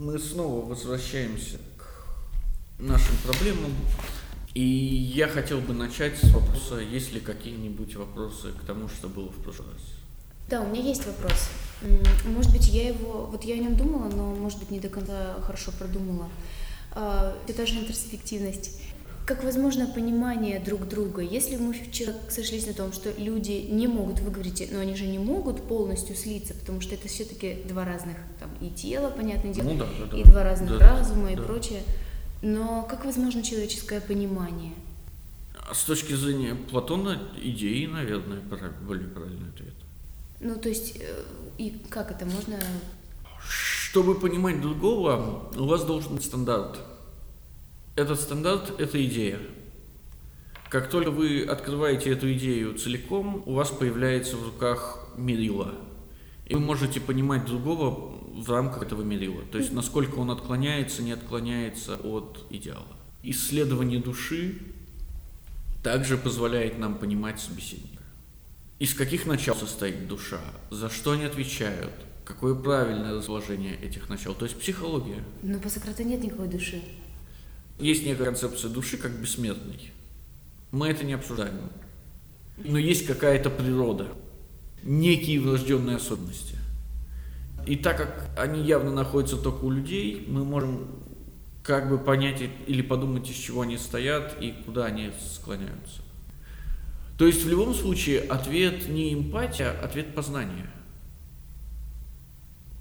мы снова возвращаемся к нашим проблемам. И я хотел бы начать с вопроса, есть ли какие-нибудь вопросы к тому, что было в прошлый раз. Да, у меня есть вопрос. Может быть, я его, вот я о нем думала, но, может быть, не до конца хорошо продумала. А, это же интерсубъективность. Как возможно понимание друг друга? Если мы вчера сошлись на том, что люди не могут выговорить, но они же не могут полностью слиться, потому что это все-таки два разных, там, и тело, понятное дело, Ну да, да, да. и два разных Да, разума и да. прочее. Но как возможно человеческое понимание? А С точки зрения Платона, идеи, наверное, более правильный ответ. Ну, то есть, э, и как это можно... Чтобы понимать другого, у вас должен быть стандарт. Этот стандарт – это идея. Как только вы открываете эту идею целиком, у вас появляется в руках мерила. И вы можете понимать другого в рамках этого мерила. То есть, насколько он отклоняется, не отклоняется от идеала. Исследование души также позволяет нам понимать собеседника. Из каких начал состоит душа? За что они отвечают? Какое правильное разложение этих начал? То есть психология. Ну, по Сократу нет никакой души. Есть некая концепция души как бессмертной. Мы это не обсуждаем. Но есть какая-то природа, некие врожденные особенности. И так как они явно находятся только у людей, мы можем как бы понять или подумать, из чего они стоят и куда они склоняются. То есть в любом случае ответ не эмпатия, а ответ познания.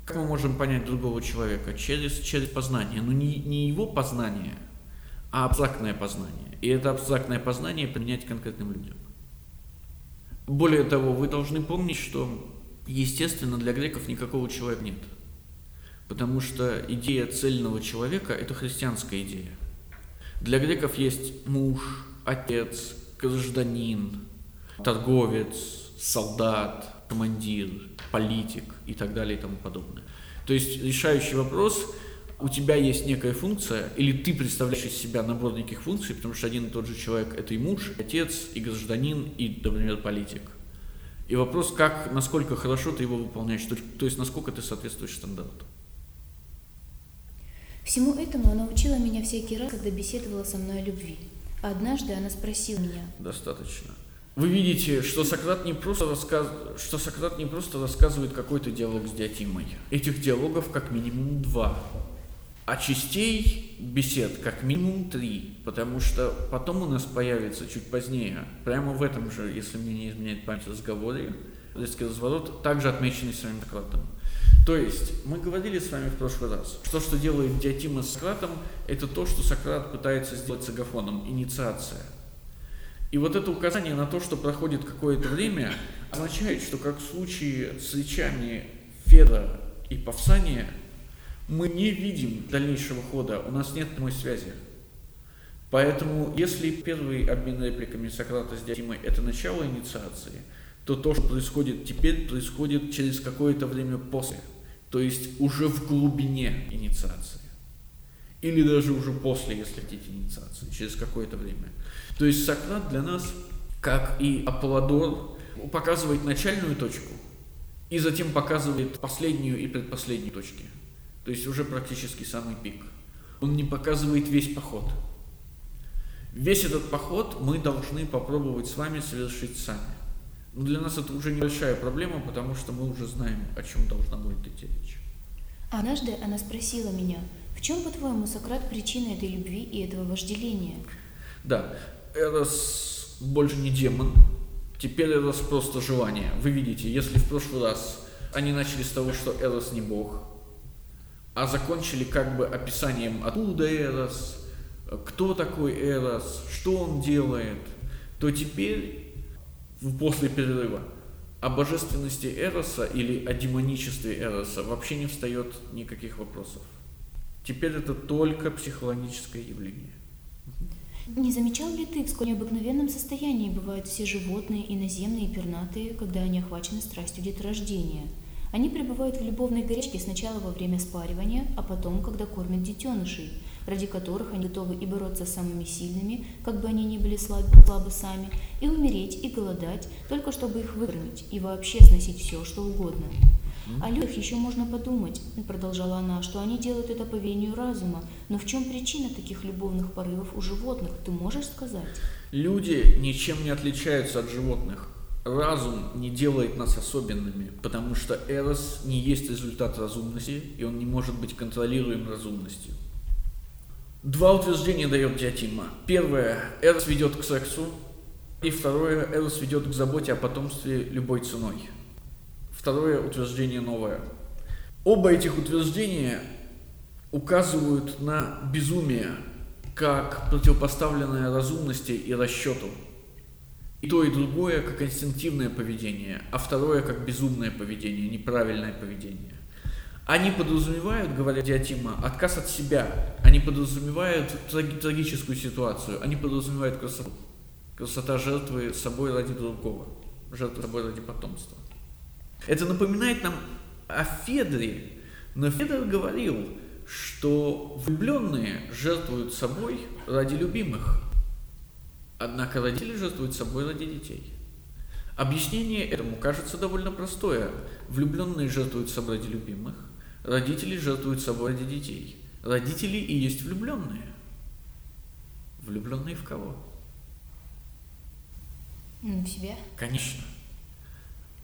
Как мы можем понять другого человека? Через, через познание. Но не, не его познание, а абстрактное познание. И это абстрактное познание применять конкретным людям. Более того, вы должны помнить, что, естественно, для греков никакого человека нет. Потому что идея цельного человека – это христианская идея. Для греков есть муж, отец, гражданин, торговец, солдат, командир, политик и так далее и тому подобное. То есть решающий вопрос – у тебя есть некая функция, или ты представляешь из себя набор неких функций, потому что один и тот же человек – это и муж, и отец, и гражданин, и, например, политик. И вопрос, как, насколько хорошо ты его выполняешь, то, то есть насколько ты соответствуешь стандарту. Всему этому она учила меня всякий раз, когда беседовала со мной о любви. Однажды она спросила меня, Достаточно. Вы видите, что Сократ не просто, рассказ... что Сократ не просто рассказывает какой-то диалог с Диатимой. Этих диалогов как минимум два. А частей бесед как минимум три, потому что потом у нас появится чуть позднее, прямо в этом же, если мне не изменяет память, разговоре, резкий разворот, также отмеченный самим Сократом. То есть, мы говорили с вами в прошлый раз, что, что делает Диатима с Сократом, это то, что Сократ пытается сделать с Агафоном, инициация. И вот это указание на то, что проходит какое-то время, означает, что как в случае с речами Феда и Павсания, мы не видим дальнейшего хода, у нас нет прямой связи. Поэтому, если первый обмен репликами Сократа с Диатимой – это начало инициации, то то, что происходит теперь, происходит через какое-то время после, то есть уже в глубине инициации. Или даже уже после, если хотите, инициации, через какое-то время. То есть Сократ для нас, как и Аполлодор, показывает начальную точку и затем показывает последнюю и предпоследнюю точки. То есть уже практически самый пик. Он не показывает весь поход. Весь этот поход мы должны попробовать с вами совершить сами. Но для нас это уже небольшая проблема, потому что мы уже знаем, о чем должна будет идти речь. Однажды она спросила меня, в чем, по-твоему, Сократ причина этой любви и этого вожделения? Да, Эрос больше не демон, теперь Эрос просто желание. Вы видите, если в прошлый раз они начали с того, что Эрос не бог, а закончили как бы описанием, откуда Эрос, кто такой Эрос, что он делает, то теперь, после перерыва, о божественности Эроса или о демоничестве Эроса вообще не встает никаких вопросов. Теперь это только психологическое явление. Не замечал ли ты, в сколь необыкновенном состоянии бывают все животные, и наземные, и пернатые, когда они охвачены страстью деторождения? Они пребывают в любовной горячке сначала во время спаривания, а потом, когда кормят детенышей, ради которых они готовы и бороться с самыми сильными, как бы они ни были слабы, слабы сами, и умереть, и голодать, только чтобы их выкормить, и вообще сносить все, что угодно. О людях еще можно подумать, продолжала она, что они делают это по веянию разума. Но в чем причина таких любовных порывов у животных, ты можешь сказать? Люди ничем не отличаются от животных. Разум не делает нас особенными, потому что Эрос не есть результат разумности, и он не может быть контролируем разумностью. Два утверждения дает Диатима. Первое. Эрос ведет к сексу. И второе. Эрос ведет к заботе о потомстве любой ценой. Второе утверждение новое. Оба этих утверждения указывают на безумие, как противопоставленное разумности и расчету. И то, и другое как инстинктивное поведение, а второе как безумное поведение, неправильное поведение. Они подразумевают, говоря Диатима, отказ от себя. Они подразумевают траги- трагическую ситуацию. Они подразумевают красоту. Красота жертвы собой ради другого. Жертвы собой ради потомства. Это напоминает нам о Федре. Но Федор говорил, что влюбленные жертвуют собой ради любимых. Однако родители жертвуют собой ради детей. Объяснение этому кажется довольно простое. Влюбленные жертвуют собой ради любимых, родители жертвуют собой ради детей. Родители и есть влюбленные. Влюбленные в кого? Ну, в себя. Конечно.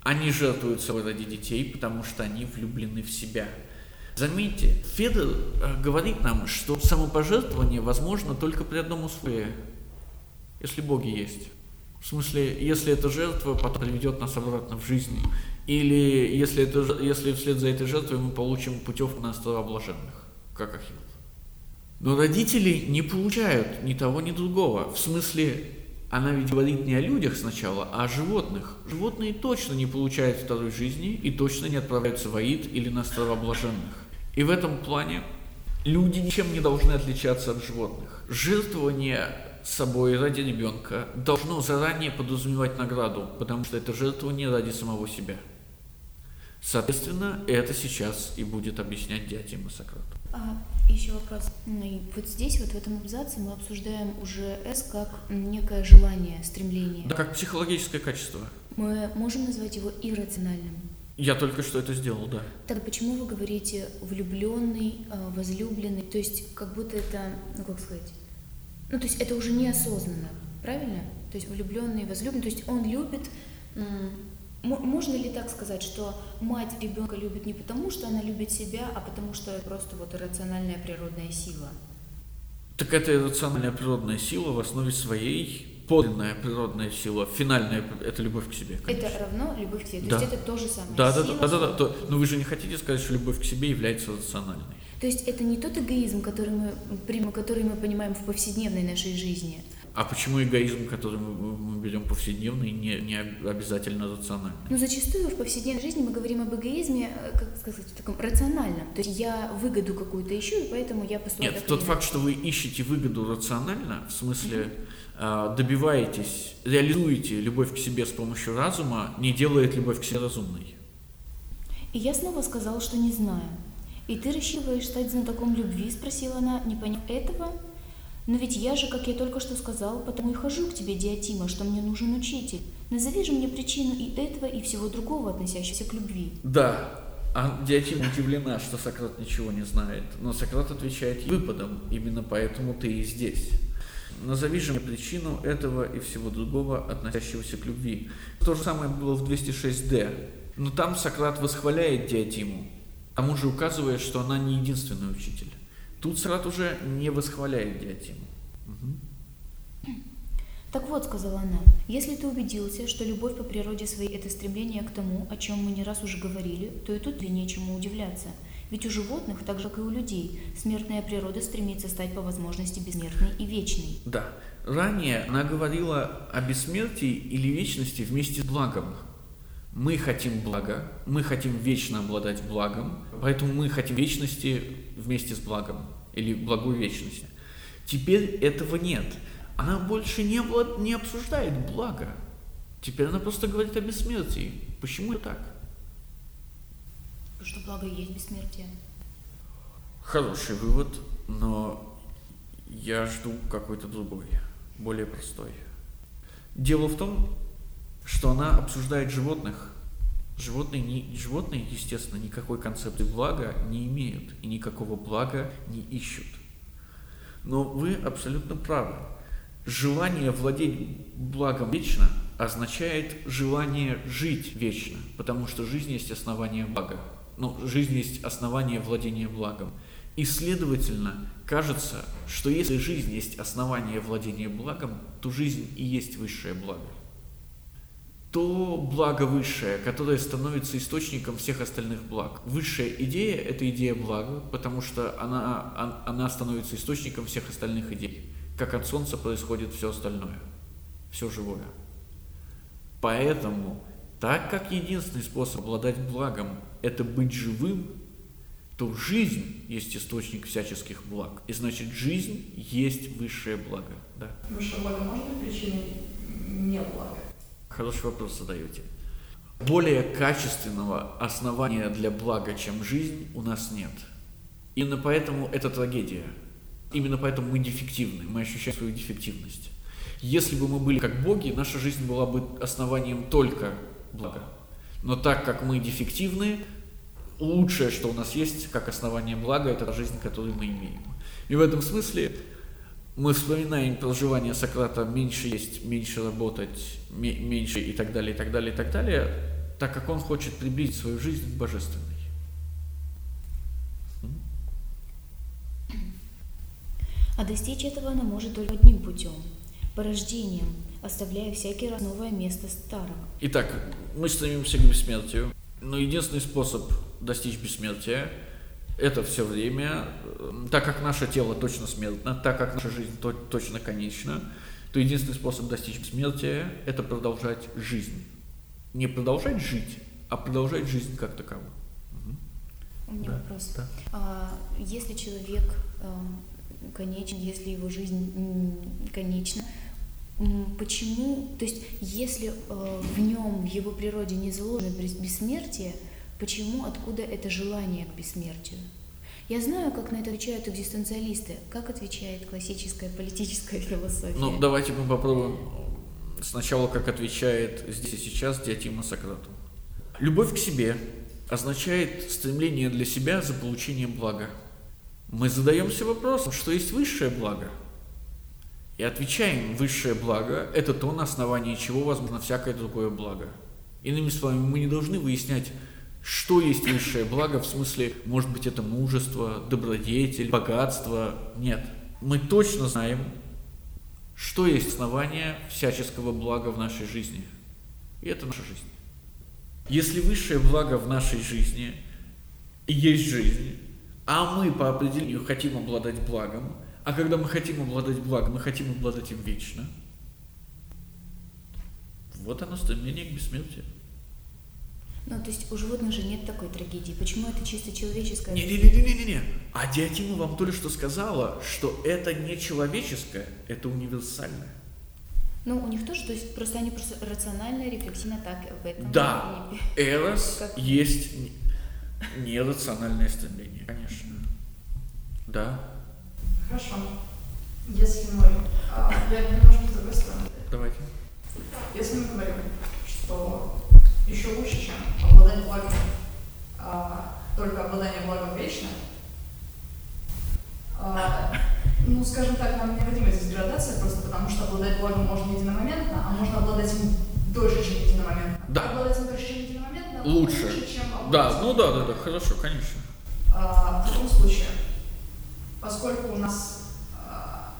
Они жертвуют собой ради детей, потому что они влюблены в себя. Заметьте, Федор э, говорит нам, что самопожертвование возможно только при одном условии, если боги есть. В смысле, если эта жертва потом приведет нас обратно в жизнь, или если, это, если вслед за этой жертвой мы получим путевку на острова блаженных, как Ахилл. Но родители не получают ни того, ни другого. В смысле, она ведь говорит не о людях сначала, а о животных. Животные точно не получают второй жизни и точно не отправляются в Аид или на острова блаженных. И в этом плане люди ничем не должны отличаться от животных. Жертвование собой ради ребенка должно заранее подразумевать награду, потому что это жертвование ради самого себя. Соответственно, это сейчас и будет объяснять Диатима Сократу. А, еще вопрос. Ну, и вот здесь, вот в этом абзаце, мы обсуждаем уже «с» как некое желание, стремление. Да, как психологическое качество. Мы можем назвать его иррациональным. Я только что это сделал, да. Тогда почему вы говорите влюбленный, возлюбленный? То есть как будто это, ну как сказать, ну то есть это уже неосознанно, правильно? То есть влюбленный, возлюбленный, то есть он любит. Можно ли так сказать, что мать ребенка любит не потому, что она любит себя, а потому что это просто вот иррациональная природная сила? Так это иррациональная природная сила в основе своей, подлинная природная сила, финальная – это любовь к себе. конечно. Это равно любовь к себе. То Да. есть это то же самое. Да, да, да, да, да, да. Но вы же не хотите сказать, что любовь к себе является рациональной. То есть это не тот эгоизм, который мы, прим- который мы понимаем в повседневной нашей жизни. А почему эгоизм, который мы, берем повседневный, не, не обязательно рациональный? Но зачастую в повседневной жизни мы говорим об эгоизме, э, как сказать, в таком рациональном. То есть я выгоду какую-то ищу, и поэтому я поступаю Нет, тот факт, что вы ищете выгоду рационально, в смысле а, добиваетесь, реализуете любовь к себе с помощью разума, не делает любовь к себе разумной. И я снова сказала, что не знаю. «И ты рассчитываешь стать знатоком любви?» – спросила она, не поняв этого. «Но ведь я же, как я только что сказал, потому и хожу к тебе, Диатима, что мне нужен учитель. Назови же мне причину и этого, и всего другого, относящегося к любви». Да, а Диатима удивлена, что Сократ ничего не знает, но Сократ отвечает выпадом, именно поэтому ты и здесь. Назови же мне причину этого и всего другого, относящегося к любви. То же самое было в 206D. Но там Сократ восхваляет Диатиму, к тому же указывая, что она не единственный учитель. Тут Сократ уже не восхваляет Диатиму. Мгм. «Так вот», — сказала она, — «если ты убедился, что любовь по природе своей – это стремление к тому, о чем мы не раз уже говорили, то и тут тебе нечему удивляться. Ведь у животных, так же как и у людей, смертная природа стремится стать по возможности бессмертной и вечной. Да. Ранее она говорила о бессмертии или вечности вместе с благом. Мы хотим блага, мы хотим вечно обладать благом, поэтому мы хотим вечности вместе с благом или благой вечности. Теперь этого нет. Она больше не, облад- не обсуждает благо. Теперь она просто говорит о бессмертии. Почему так? Потому что благо и есть бессмертие. Хороший вывод, но я жду какой-то другой, более простой. Дело в том, что она обсуждает животных, Животные, не, животные, естественно, никакой концепции блага не имеют и никакого блага не ищут. Но вы абсолютно правы. Желание владеть благом вечно означает желание жить вечно, потому что жизнь есть основание блага. Ну, жизнь есть основание владения благом. И, следовательно, кажется, что если жизнь есть основание владения благом, то жизнь и есть высшее благо. То благо высшее, которое становится источником всех остальных благ. Высшая идея – это идея блага, потому что она, она становится источником всех остальных идей. Как от Солнца происходит все остальное, все живое. Поэтому, так как единственный способ обладать благом – это быть живым, то жизнь есть источник всяческих благ. И значит, жизнь есть высшее благо. Да. Высшее благо быть причиной не блага? Хороший вопрос задаете. Более качественного основания для блага, чем жизнь, у нас нет. Именно поэтому это трагедия. Именно поэтому мы дефективны, мы ощущаем свою дефективность. Если бы мы были как боги, наша жизнь была бы основанием только блага. Но так как мы дефективны, лучшее, что у нас есть, как основание блага, это жизнь, которую мы имеем. И в этом смысле мы вспоминаем проживание Сократа «меньше есть, меньше работать, меньше» и так далее, и так далее, и так далее, так как он хочет приблизить свою жизнь к божественной. А достичь этого она может только одним путем – порождением, оставляя всякий раз новое место старого. Итак, мы стремимся к бессмертию, но единственный способ достичь бессмертия это все время, так как наше тело точно смертно, так как наша жизнь то, точно конечна, то единственный способ достичь бессмертия – это продолжать жизнь. Не продолжать жить, а продолжать жизнь как таковую. У меня да, вопрос. Да. А, если человек а, конечен, если его жизнь конечна, почему, то есть если а, в нем, в его природе не заложено бессмертие, Почему, откуда это желание к бессмертию? Я знаю, как на это отвечают экзистенциалисты. Как отвечает классическая политическая философия? Ну, давайте мы попробуем сначала, как отвечает здесь и сейчас Диатима Сократу. Любовь к себе означает стремление для себя за получением блага. Мы задаемся вопросом, что есть высшее благо. И отвечаем, высшее благо – это то, на основании чего возможно всякое другое благо. Иными словами, мы не должны выяснять, что есть высшее благо, в смысле, может быть, это мужество, добродетель, богатство? Нет. Мы точно знаем, что есть основание всяческого блага в нашей жизни. И это наша жизнь. Если высшее благо в нашей жизни есть жизнь, а мы по определению хотим обладать благом, а когда мы хотим обладать благом, мы хотим обладать им вечно, вот оно стремление к бессмертию. Ну, то есть у животных же нет такой трагедии. Почему это чисто человеческое? Не-не-не-не-не-не. А Диатима вам только что сказала, что это не человеческое, это универсальное. Ну, у них тоже, то есть просто они просто рациональная рефлексивно так об этом. Да, Эрос как... есть нерациональное стремление, конечно. Да. Хорошо. Если мы... А, я немножко с другой стороны. Давайте. Если мы говорим, что еще лучше, чем обладать благом, а, только обладание благом вечно. А, ну, скажем так, нам необходима здесь градация, просто потому что обладать благом можно единомоментно, а можно обладать им дольше, чем единомоментно. Да. Обладать им дольше, чем единомоментно, лучше. лучше, чем Да, ну да, да, да, хорошо, конечно. А, в таком случае, поскольку у нас а,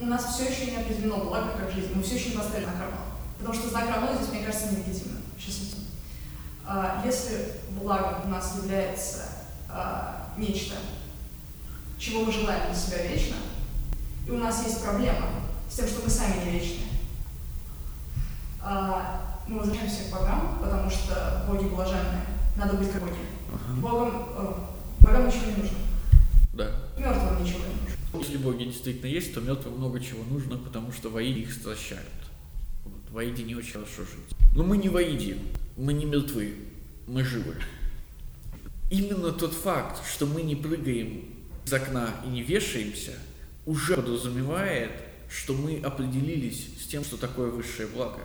у нас все еще не определено благо как жизнь, мы все еще не поставили на карман. Потому что знак равно здесь, мне кажется, нелегитимным. Сейчас а, Если благом у нас является а, нечто, чего мы желаем для себя вечно, и у нас есть проблема с тем, что мы сами не вечны, а, мы возвращаемся к богам, потому что боги блаженные, надо быть как боги. Богам, э, богам ничего не нужно. Да. Мертвым ничего не нужно. Если боги действительно есть, то мертвым много чего нужно, потому что вои их стращают. Вот, воиде не очень хорошо жить. Но мы не воиди. Мы не мертвы, мы живы. Именно тот факт, что мы не прыгаем из окна и не вешаемся, уже подразумевает, что мы определились с тем, что такое высшее благо.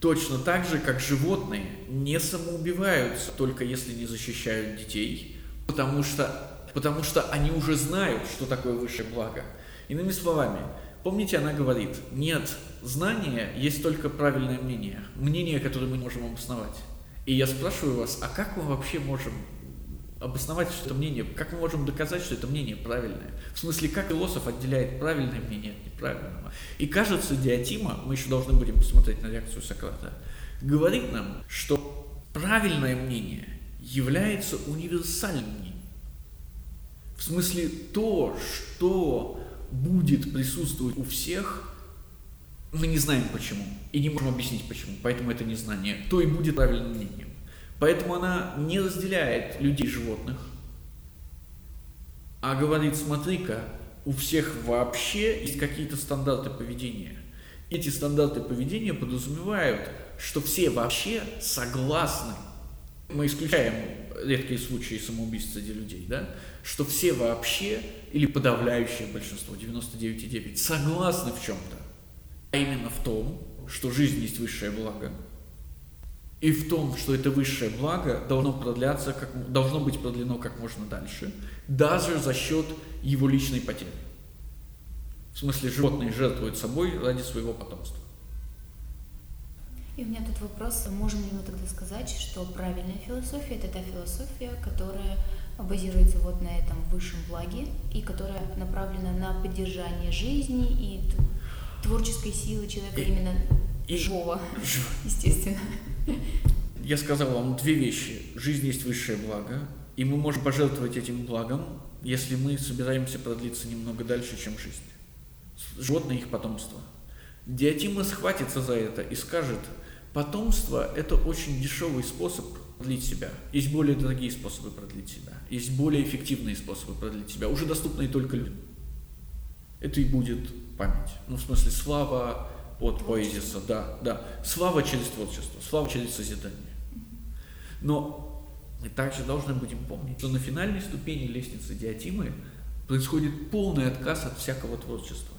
Точно так же, как животные не самоубиваются, только если не защищают детей, потому что, потому что они уже знают, что такое высшее благо. Иными словами, помните, она говорит, нет, знания есть только правильное мнение, мнение, которое мы можем обосновать. И я спрашиваю вас, а как мы вообще можем обосновать что это мнение, как мы можем доказать, что это мнение правильное? В смысле, как философ отделяет правильное мнение от неправильного? И кажется, Диатима, мы еще должны будем посмотреть на реакцию Сократа, говорит нам, что правильное мнение является универсальным мнением. В смысле, то, что будет присутствовать у всех, мы не знаем почему и не можем объяснить почему, поэтому это незнание, то и будет правильным мнением. Поэтому она не разделяет людей и животных, а говорит, смотри-ка, у всех вообще есть какие-то стандарты поведения. Эти стандарты поведения подразумевают, что все вообще согласны. Мы исключаем редкие случаи самоубийств среди людей, да? Что все вообще, или подавляющее большинство, 99,9, согласны в чем-то. А именно в том, что жизнь есть высшее благо – и в том, что это высшее благо должно продляться, как, должно быть продлено как можно дальше, даже за счет его личной потери. В смысле, животные жертвуют собой ради своего потомства. И у меня тут вопрос, можем ли мы тогда сказать, что правильная философия – это та философия, которая базируется вот на этом высшем благе и которая направлена на поддержание жизни и творческой силы человека и, именно и, живого, естественно. Я сказал вам две вещи. Жизнь есть высшее благо, и мы можем пожертвовать этим благом, если мы собираемся продлиться немного дальше, чем жизнь. Животное их потомство. Диатима схватится за это и скажет, потомство – это очень дешевый способ продлить себя. Есть более дорогие способы продлить себя. Есть более эффективные способы продлить себя, уже доступные только людям. Это и будет память. Ну, в смысле, слава, от поэзиса, да, да. Слава через творчество, слава через созидание. Но мы также должны будем помнить, что на финальной ступени лестницы Диатимы происходит полный отказ от всякого творчества.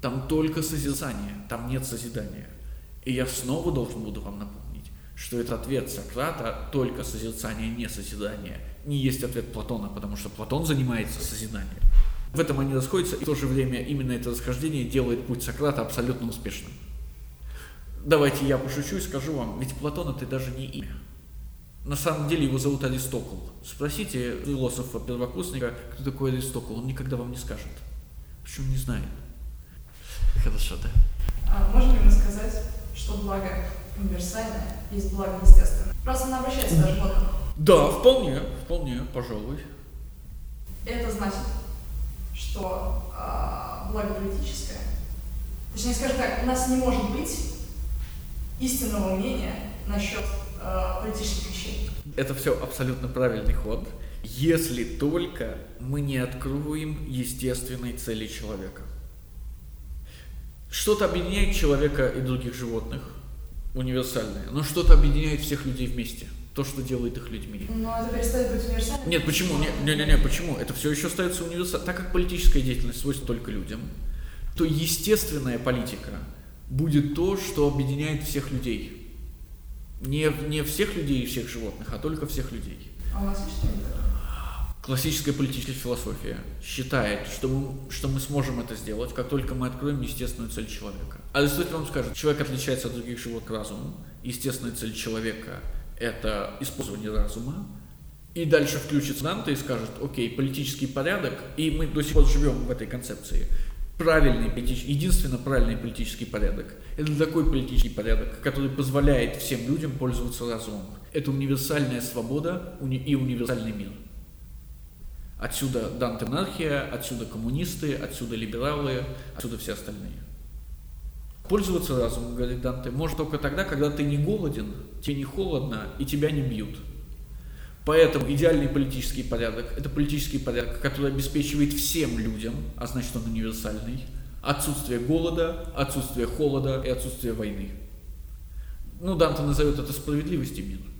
Там только созидание, там нет созидания. И я снова должен буду вам напомнить, что это ответ Сократа только созерцание, не созидание. Не есть ответ Платона, потому что Платон занимается созиданием. В этом они расходятся, и в то же время именно это расхождение делает путь Сократа абсолютно успешным. Давайте я пошучу и скажу вам, ведь Платон это даже не имя. На самом деле его зовут Аристокл. Спросите философа-первокурсника, кто такой Аристокл, он никогда вам не скажет. Почему не знает? Хорошо, да. А можно ли мы сказать, что благо универсальное есть благо естественное? Просто она обращается даже вот Да, вполне, вполне, пожалуй. Это значит, что э, благо политическое, точнее, скажем так, у нас не может быть истинного мнения насчет э, политических вещей. Это все абсолютно правильный ход, если только мы не откроем естественной цели человека. Что-то объединяет человека и других животных, универсальное, но что-то объединяет всех людей вместе – то, что делает их людьми. Но это перестает быть универсальным. Нет, почему? Не, не, не, не, почему? Это все еще остается универсальным. Так как политическая деятельность свойственна только людям, то естественная политика будет то, что объединяет всех людей. Не, не всех людей и всех животных, а только всех людей. А у вас есть что-нибудь Классическая политическая философия считает, что мы, что мы сможем это сделать, как только мы откроем естественную цель человека. Аристотель вам скажет, человек отличается от других животных разумом, естественная цель человека это использование разума, и дальше включится Данте и скажет, окей, политический порядок, и мы до сих пор живем в этой концепции. Правильный политический, единственно правильный политический порядок – это такой политический порядок, который позволяет всем людям пользоваться разумом. Это универсальная свобода и универсальный мир. Отсюда Данте отсюда коммунисты, отсюда либералы, отсюда все остальные. Пользоваться разумом, говорит Данте, может только тогда, когда ты не голоден, тебе не холодно и тебя не бьют. Поэтому идеальный политический порядок – это политический порядок, который обеспечивает всем людям, а значит он универсальный, отсутствие голода, отсутствие холода и отсутствие войны. Ну, Данте назовет это справедливостью мира.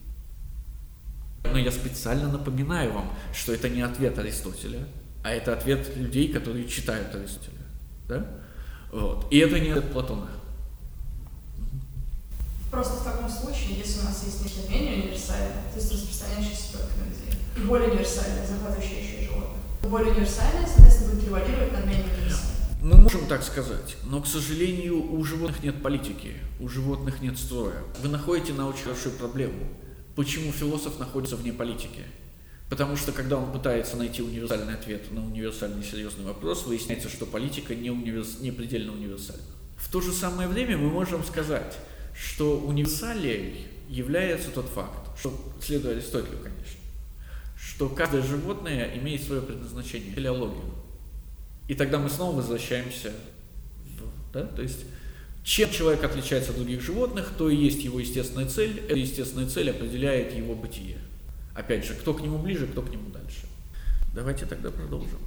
Но я специально напоминаю вам, что это не ответ Аристотеля, а это ответ людей, которые читают Аристотеля. Да? Вот. И это не от Платона. Просто в таком случае, если у нас есть нечто менее универсальное, то есть распространяющееся только на людей, и более универсальное, захватывающее еще и животных, более универсальное, соответственно, будет превалировать над менее универсальным. Мы можем так сказать, но, к сожалению, у животных нет политики, у животных нет строя. Вы находите на очень большую проблему. Почему философ находится вне политики? Потому что, когда он пытается найти универсальный ответ на универсальный серьезный вопрос, выясняется, что политика не, универс... не предельно универсальна. В то же самое время мы можем сказать, что универсалией является тот факт, что, следуя Аристотелю, конечно, что каждое животное имеет свое предназначение, телеологию. И тогда мы снова возвращаемся в, да, то есть чем человек отличается от других животных, то и есть его естественная цель. Эта естественная цель определяет его бытие. Опять же, кто к нему ближе, кто к нему дальше. Давайте тогда продолжим.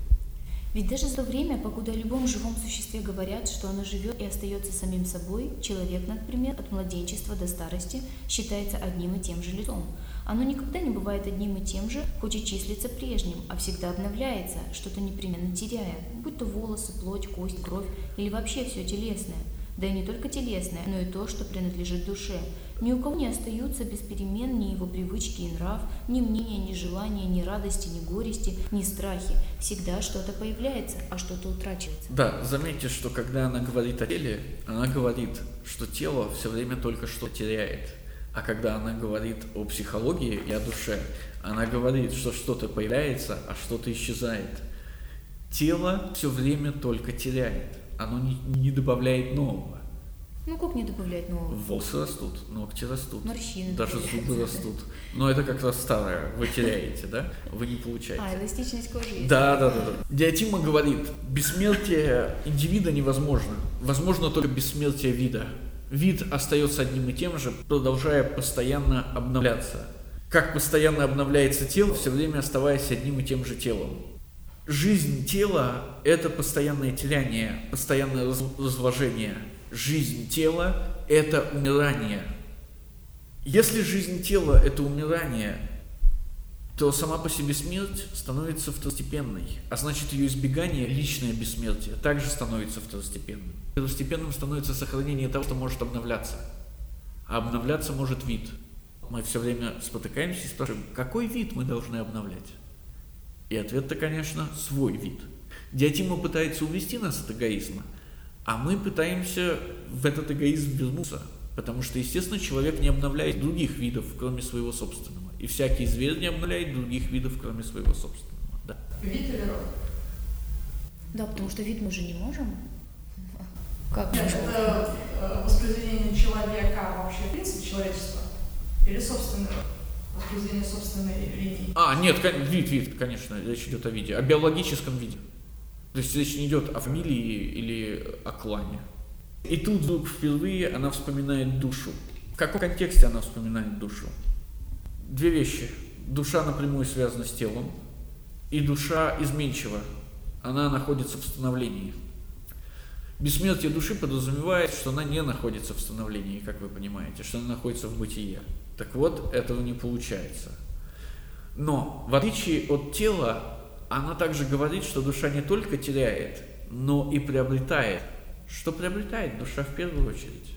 Ведь даже за время, покуда о любом живом существе говорят, что оно живет и остается самим собой, человек, например, от младенчества до старости считается одним и тем же лицом. Оно никогда не бывает одним и тем же, хоть и числится прежним, а всегда обновляется, что-то непременно теряя, будь то волосы, плоть, кость, кровь или вообще все телесное. Да и не только телесное, но и то, что принадлежит душе – ни у кого не остаются без перемен ни его привычки и нрав, ни мнения, ни желания, ни радости, ни горести, ни страхи. Всегда что-то появляется, а что-то утрачивается. Да, заметьте, что когда она говорит о теле, она говорит, что тело все время только что теряет. А когда она говорит о психологии и о душе, она говорит, что что-то появляется, а что-то исчезает. Тело все время только теряет, оно не, не добавляет нового. Ну как не добавлять нового? Волосы растут, ногти растут. Морщины. Даже зубы растут. Но это как раз старое. Вы теряете, да? Вы не получаете. А, эластичность кожи есть. Да, да, да. да. Диатима говорит, бессмертие индивида невозможно. Возможно только бессмертие вида. Вид остается одним и тем же, продолжая постоянно обновляться. Как постоянно обновляется тело, все время оставаясь одним и тем же телом. Жизнь тела – это постоянное теряние, постоянное разложение – жизнь тела – это умирание. Если жизнь тела – это умирание, то сама по себе смерть становится второстепенной, а значит ее избегание, личное бессмертие, также становится второстепенным. Второстепенным становится сохранение того, что может обновляться. А обновляться может вид. Мы все время спотыкаемся и спрашиваем, какой вид мы должны обновлять? И ответ-то, конечно, свой вид. Диатима пытается увести нас от эгоизма – а мы пытаемся в этот эгоизм вернуться, потому что, естественно, человек не обновляет других видов, кроме своего собственного. И всякий зверь не обновляет других видов, кроме своего собственного. Да. Вид или род? Да, потому что вид мы же не можем. Как Нет, это э, воспроизведение человека вообще, в принципе, человечества? Или собственного? Воспроизведение собственной линии? А, нет, вид, вид, конечно, речь идет о виде, о биологическом виде. То есть речь не идет о фамилии или о клане. И тут вдруг впервые она вспоминает душу. В каком контексте она вспоминает душу? Две вещи. Душа напрямую связана с телом, и душа изменчива. Она находится в становлении. Бессмертие души подразумевает, что она не находится в становлении, как вы понимаете, что она находится в бытие. Так вот, этого не получается. Но, в отличие от тела, она также говорит, что душа не только теряет, но и приобретает. Что приобретает душа в первую очередь?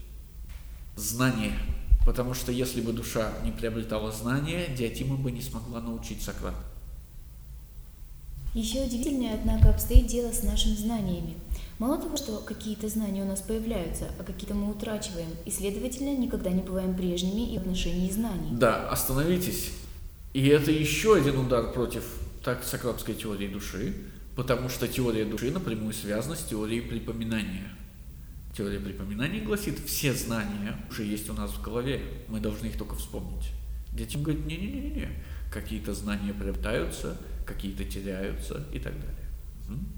Знание. Потому что если бы душа не приобретала знания, Диатима бы не смогла научить Сократа. Еще удивительнее, однако, обстоит дело с нашими знаниями. Мало того, что какие-то знания у нас появляются, а какие-то мы утрачиваем, и, следовательно, никогда не бываем прежними и в отношении знаний. Да, остановитесь. И это еще один удар против так сократской теории души, потому что теория души напрямую связана с теорией припоминания. Теория припоминания гласит, все знания уже есть у нас в голове, мы должны их только вспомнить. Детям говорят, не-не-не-не, какие-то знания приобретаются, какие-то теряются и так далее.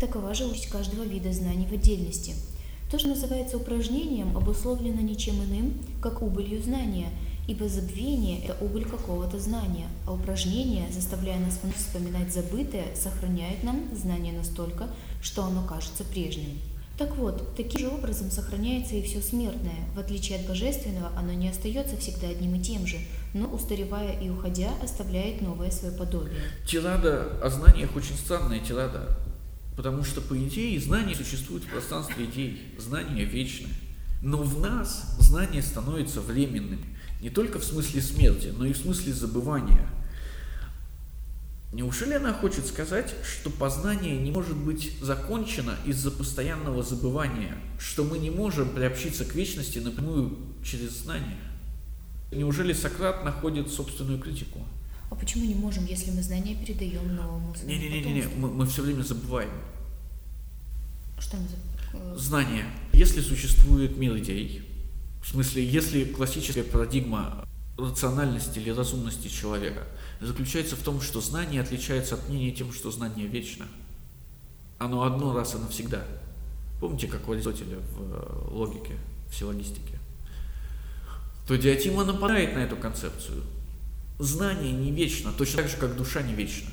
Такова же участь каждого вида знаний в отдельности. То, что называется упражнением, обусловлено ничем иным, как убылью знания – ибо забвение – это убыль какого-то знания, а упражнение, заставляя нас вспоминать забытое, сохраняет нам знание настолько, что оно кажется прежним. Так вот, таким же образом сохраняется и все смертное. В отличие от божественного, оно не остается всегда одним и тем же, но, устаревая и уходя, оставляет новое свое подобие. Тирада о знаниях очень странная тирада, потому что, по идее, знания существуют в пространстве идей, знания вечны. Но в нас знание становится временным. Не только в смысле смерти, но и в смысле забывания. Неужели она хочет сказать, что познание не может быть закончено из-за постоянного забывания, что мы не можем приобщиться к вечности напрямую через знание? Неужели Сократ находит собственную критику? А почему не можем, если мы знания передаем новому Не-не-не, мы, мы все время забываем. Что мы забываем? Знание. Если существует мир идей, в смысле, если классическая парадигма рациональности или разумности человека заключается в том, что знание отличается от мнения тем, что знание вечно. Оно одно раз и навсегда. Помните, как у Аристотеля в э, логике, в силлогистике? То Диатима нападает на эту концепцию. Знание не вечно, точно так же, как душа не вечна.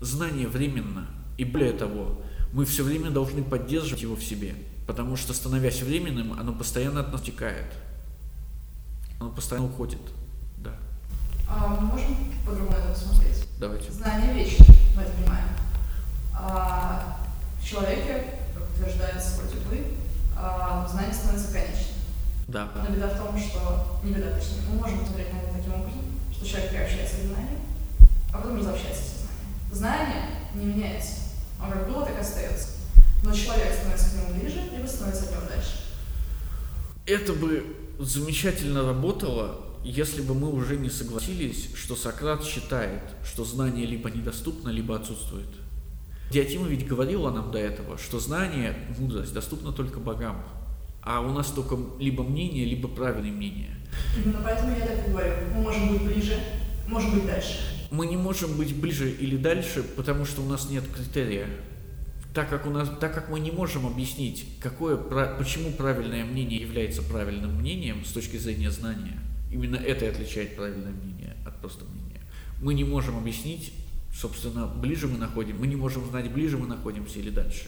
Знание временно. И более того, мы все время должны поддерживать его в себе, потому что, становясь временным, оно постоянно от нас текает. Оно постоянно уходит. Да. А мы можем по-другому это посмотреть? Давайте. Знание вечно, мы это понимаем. А в человеке, как утверждается вроде бы, а, знание становится конечным. Да. Но беда в том, что... Не беда, точнее, мы можем посмотреть на это таким образом, что человек приобщается к знанию, а потом разобщается со знанием. Знание не меняется. Как было, так и остается. Но человек становится к нему ближе, либо становится от него дальше. Это бы замечательно работало, если бы мы уже не согласились, что Сократ считает, что знание либо недоступно, либо отсутствует. Диатима ведь говорила нам до этого, что знание, мудрость доступна только богам, а у нас только либо мнение, либо правильное мнение. Именно поэтому я так и говорю. Мы можем быть ближе, можем быть дальше. Мы не можем быть ближе или дальше, потому что у нас нет критерия. Так как, у нас, так как мы не можем объяснить, какое, почему правильное мнение является правильным мнением с точки зрения знания, именно это и отличает правильное мнение от просто мнения. Мы не можем объяснить, собственно, ближе мы находим, мы не можем знать, ближе мы находимся или дальше.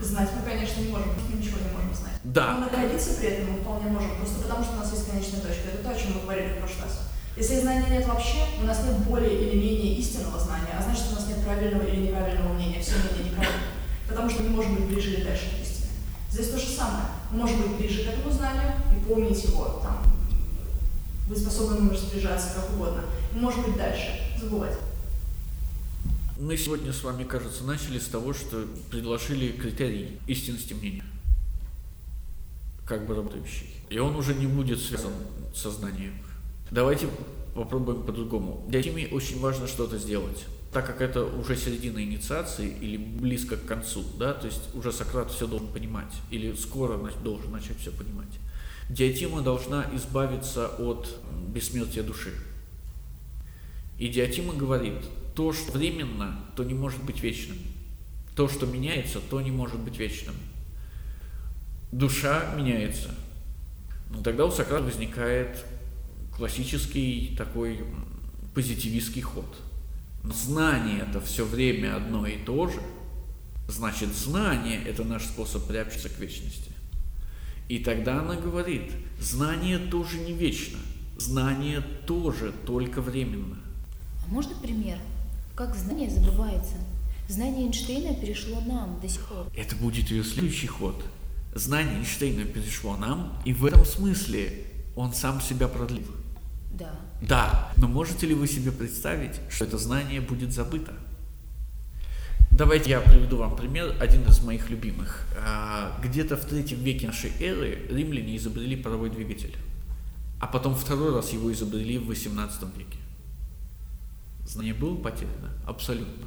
Знать мы, конечно, не можем, мы ничего не можем знать. Да. Но находиться при этом мы вполне можем, просто потому что у нас есть конечная точка. Это то, о чем мы говорили в прошлый раз. Если знания нет вообще, у нас нет более или менее истинного знания, а значит, у нас нет правильного или неправильного мнения, все мнения неправильно. Потому что мы можем быть ближе или дальше от истины. Здесь то же самое. Мы можем быть ближе к этому знанию и помнить его, там, быть способным им распоряжаться как угодно. Мы можем быть дальше, забывать. Мы сегодня с вами, кажется, начали с того, что предложили критерий истинности мнения, как бы работающий. И он уже не будет связан со знанием. Давайте попробуем по-другому. Для Тими очень важно что-то сделать. Так как это уже середина инициации или близко к концу, да, то есть уже Сократ все должен понимать, или скоро должен начать все понимать. Диатима должна избавиться от бессмертия души. И Диатима говорит, то, что временно, то не может быть вечным. То, что меняется, то не может быть вечным. Душа меняется. Но тогда у Сократа возникает классический такой позитивистский ход. Знание это все время одно и то же, значит знание это наш способ приобщиться к вечности. И тогда она говорит, знание тоже не вечно, знание тоже только временно. А можно пример? Как знание забывается? Знание Эйнштейна перешло нам до сих пор. Это будет ее следующий ход. Знание Эйнштейна перешло нам, и в этом смысле он сам себя продлил. Да. Да, но можете ли вы себе представить, что это знание будет забыто? Давайте я приведу вам пример, один из моих любимых. А, где-то в третьем веке нашей эры римляне изобрели паровой двигатель, а потом второй раз его изобрели в 18 веке. Знание было потеряно? Абсолютно.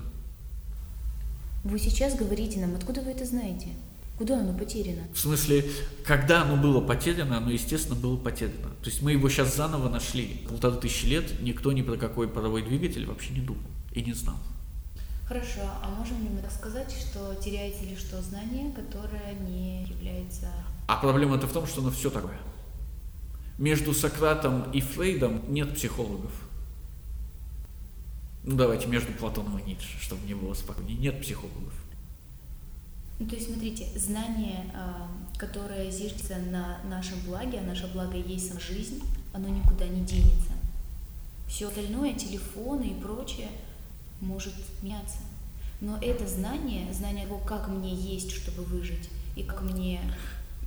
Вы сейчас говорите нам, откуда вы это знаете? Куда оно потеряно? В смысле, когда оно было потеряно, оно, естественно, было потеряно. То есть мы его сейчас заново нашли. Полторы тысячи лет никто ни про какой паровой двигатель вообще не думал и не знал. Хорошо, а можем ли мы так сказать, что теряется ли что знание, которое не является... А проблема-то в том, что оно все такое. Между Сократом и Фрейдом нет психологов. Ну давайте между Платоном и Ницше, чтобы мне было спокойнее. Нет психологов. Ну, то есть, смотрите, знание, а, которое зиждется на нашем благе, а наше благо есть сама жизнь, оно никуда не денется. Все остальное, телефоны и прочее, может меняться. Но это знание, знание того, как мне есть, чтобы выжить, и как мне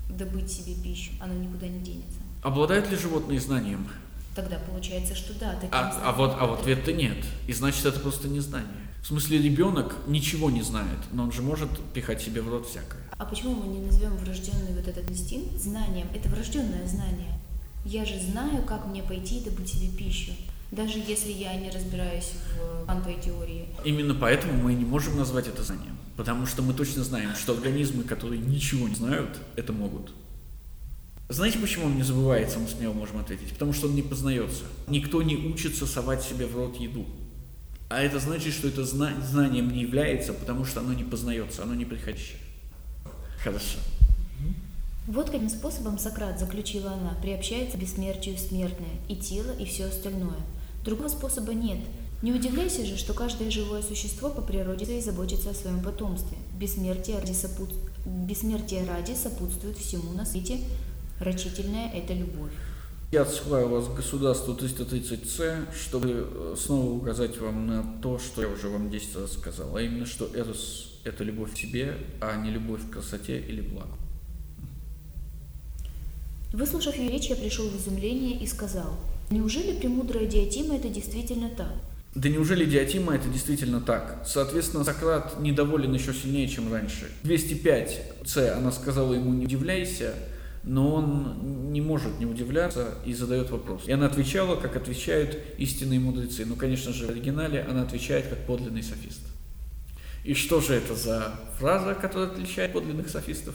добыть себе пищу, оно никуда не денется. Обладают ли животные знанием? Тогда получается, что да, А, а вот, а вот ответ-то нет. И значит, это просто незнание. В смысле, ребенок ничего не знает, но он же может пихать себе в рот всякое. А почему мы не назовем врожденный вот этот инстинкт знанием? Это врожденное знание. Я же знаю, как мне пойти и добыть себе пищу. Даже если я не разбираюсь в квантовой теории. Именно поэтому мы не можем назвать это знанием. Потому что мы точно знаем, что организмы, которые ничего не знают, это могут. Знаете, почему он не забывается, мы смело можем ответить? Потому что он не познается. Никто не учится совать себе в рот еду. А это значит, что это зна- знанием не является, потому что оно не познается, оно не приходящее. Хорошо. Вот каким способом Сократ, заключила она, приобщается к бессмертию смертное, и тело, и все остальное. Другого способа нет. Не удивляйся же, что каждое живое существо по природе своей заботится о своем потомстве. Бессмертие ради, сопут... Бессмертие ради сопутствует всему на свете. Рачительная – это любовь. Я отсылаю вас к государству 330С, чтобы э, снова указать вам на то, что я уже вам 10 раз сказал, а именно, что эрос – это любовь к себе, а не любовь к красоте или благу. Выслушав ее речь, я пришел в изумление и сказал, «Неужели премудрая Диатима это действительно так?» Да неужели Диатима это действительно так? Соответственно, Сократ недоволен еще сильнее, чем раньше. 205С она сказала ему «не удивляйся», но он не может не удивляться и задает вопрос. И она отвечала, как отвечают истинные мудрецы. Ну, конечно же, в оригинале она отвечает как подлинный софист. И что же это за фраза, которая отличает подлинных софистов?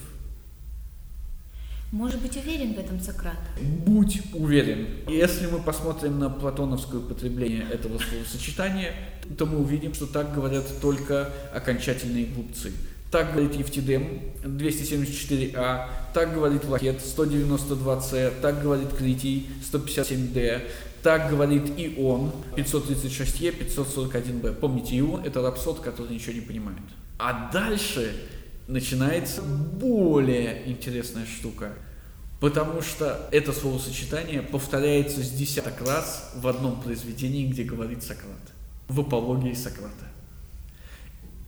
Может быть, уверен в этом Сократ? Будь уверен. Если мы посмотрим на платоновское употребление этого словосочетания, то мы увидим, что так говорят только окончательные глупцы. Так говорит Евтидем 274а, так говорит Лакет 192c, так говорит Критий 157d, так говорит Ион 536e, 541b. Помните, Ион – это рапсод, который ничего не понимает. А дальше начинается более интересная штука. Потому что это словосочетание повторяется с десяток раз в одном произведении, где говорит Сократ. В апологии Сократа.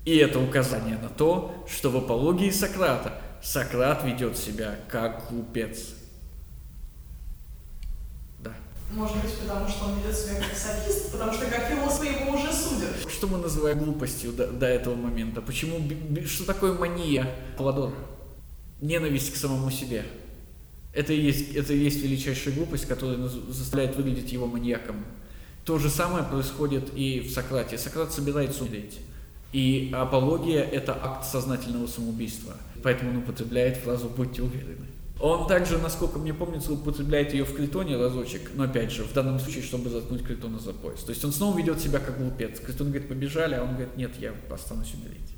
И это указание на то, что в апологии Сократа Сократ ведет себя как глупец. Да. Может быть, потому что он ведет себя как софист, потому что как философы его уже судят. Что мы называем глупостью до, до этого момента? Почему, что такое мания Паладора? Ненависть к самому себе. Это и есть, это и есть величайшая глупость, которая заставляет выглядеть его маньяком. То же самое происходит и в Сократе. Сократ собирается умереть. И апология – это акт сознательного самоубийства. Поэтому он употребляет фразу «будьте уверены». Он также, насколько мне помнится, употребляет ее в Критоне разочек, но опять же, в данном случае, чтобы заткнуть Критона за пояс. То есть он снова ведет себя как глупец. Критон говорит, побежали, а он говорит, нет, я останусь умереть.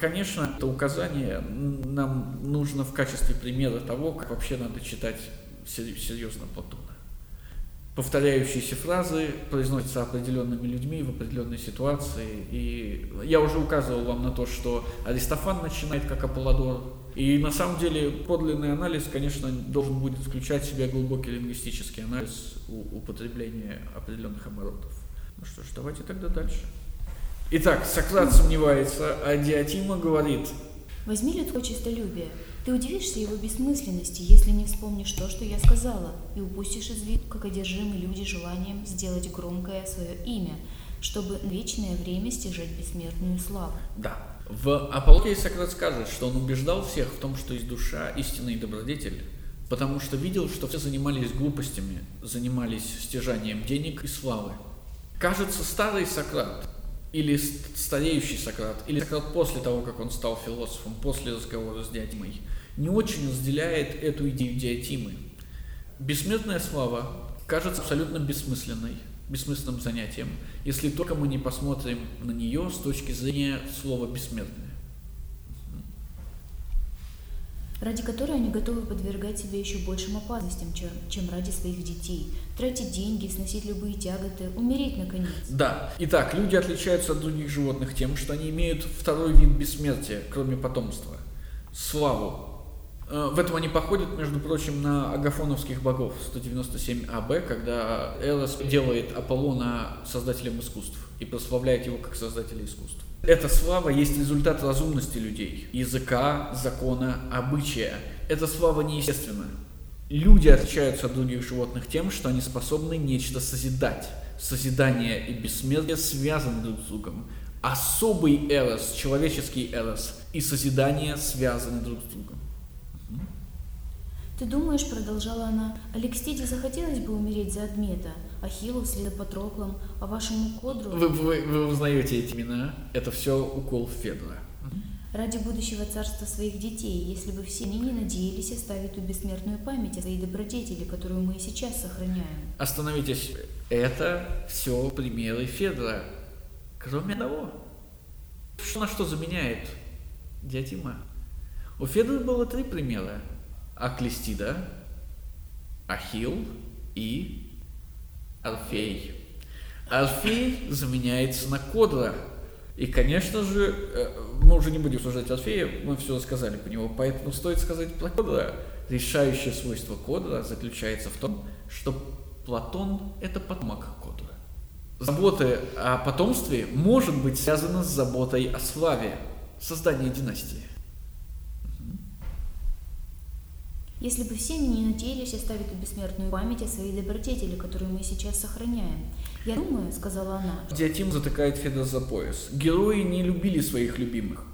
Конечно, это указание нам нужно в качестве примера того, как вообще надо читать сер- серьезно Платона. Повторяющиеся фразы произносятся определенными людьми в определенной ситуации. И я уже указывал вам на то, что Аристофан начинает как Аполлодор. И на самом деле подлинный анализ, конечно, должен будет включать в себя глубокий лингвистический анализ употребления определенных оборотов. Ну что ж, давайте тогда дальше. Итак, Сократ сомневается, а Диатима говорит, Возьми людское честолюбие. Ты удивишься его бессмысленности, если не вспомнишь то, что я сказала, и упустишь из виду, как одержимы люди желанием сделать громкое свое имя, чтобы вечное время стяжать бессмертную славу. да. В Апологии Сократ скажет, что он убеждал всех в том, что есть душа истинный добродетель, потому что видел, что все занимались глупостями, занимались стяжанием денег и славы. Кажется, старый Сократ, или ст- стареющий Сократ, или Сократ после того, как он стал философом, после разговора с Диатимой, не очень разделяет эту идею Диатимы. Бессмертная слава кажется абсолютно бессмысленной, бессмысленным занятием, если только мы не посмотрим на нее с точки зрения слова «бессмертное». Ради которой они готовы подвергать себя еще большим опасностям, чем, чем ради своих детей, тратить деньги, сносить любые тяготы, умереть наконец. Да. Итак, люди отличаются от других животных тем, что они имеют второй вид бессмертия, кроме потомства – славу. Э, В этом они походят, между прочим, на агафоновских богов 197 АБ, когда Эрос делает Аполлона создателем искусств и прославляет его как создателя искусств. Эта слава есть результат разумности людей, языка, закона, обычая. Эта слава неестественна. Люди отличаются от других животных тем, что они способны нечто созидать. Созидание и бессмертие связаны друг с другом. Особый эрос, человеческий эрос и созидание связаны друг с другом. Ты думаешь, продолжала она, Алексиде захотелось бы умереть за Адмета, Ахиллу Патроклом, а вашему Кодру... Вы, вы, вы узнаете эти имена? Это все укол Федора. Ради будущего царства своих детей, если бы все они не надеялись оставить ту бессмертную память о своей добродетели, которую мы и сейчас сохраняем. Остановитесь. Это все примеры Федора. Кроме одного. Что на что заменяет Диатима? У Федора было три примера. Аклестида, Ахил и Орфей. Орфей заменяется на Кодра. И, конечно же, э, мы уже не будем обсуждать Орфея, мы все рассказали по нему, поэтому стоит сказать про Кодра. Решающее свойство Кодра заключается в том, что Платон – это потомок Кодра. Забота о потомстве может быть связана с заботой о славе, создании династии. Если бы все не надеялись оставить эту бессмертную память о своей добродетели, которую мы сейчас сохраняем. Я думаю, сказала она. Диатим затыкает Феда за пояс. Герои не любили своих любимых.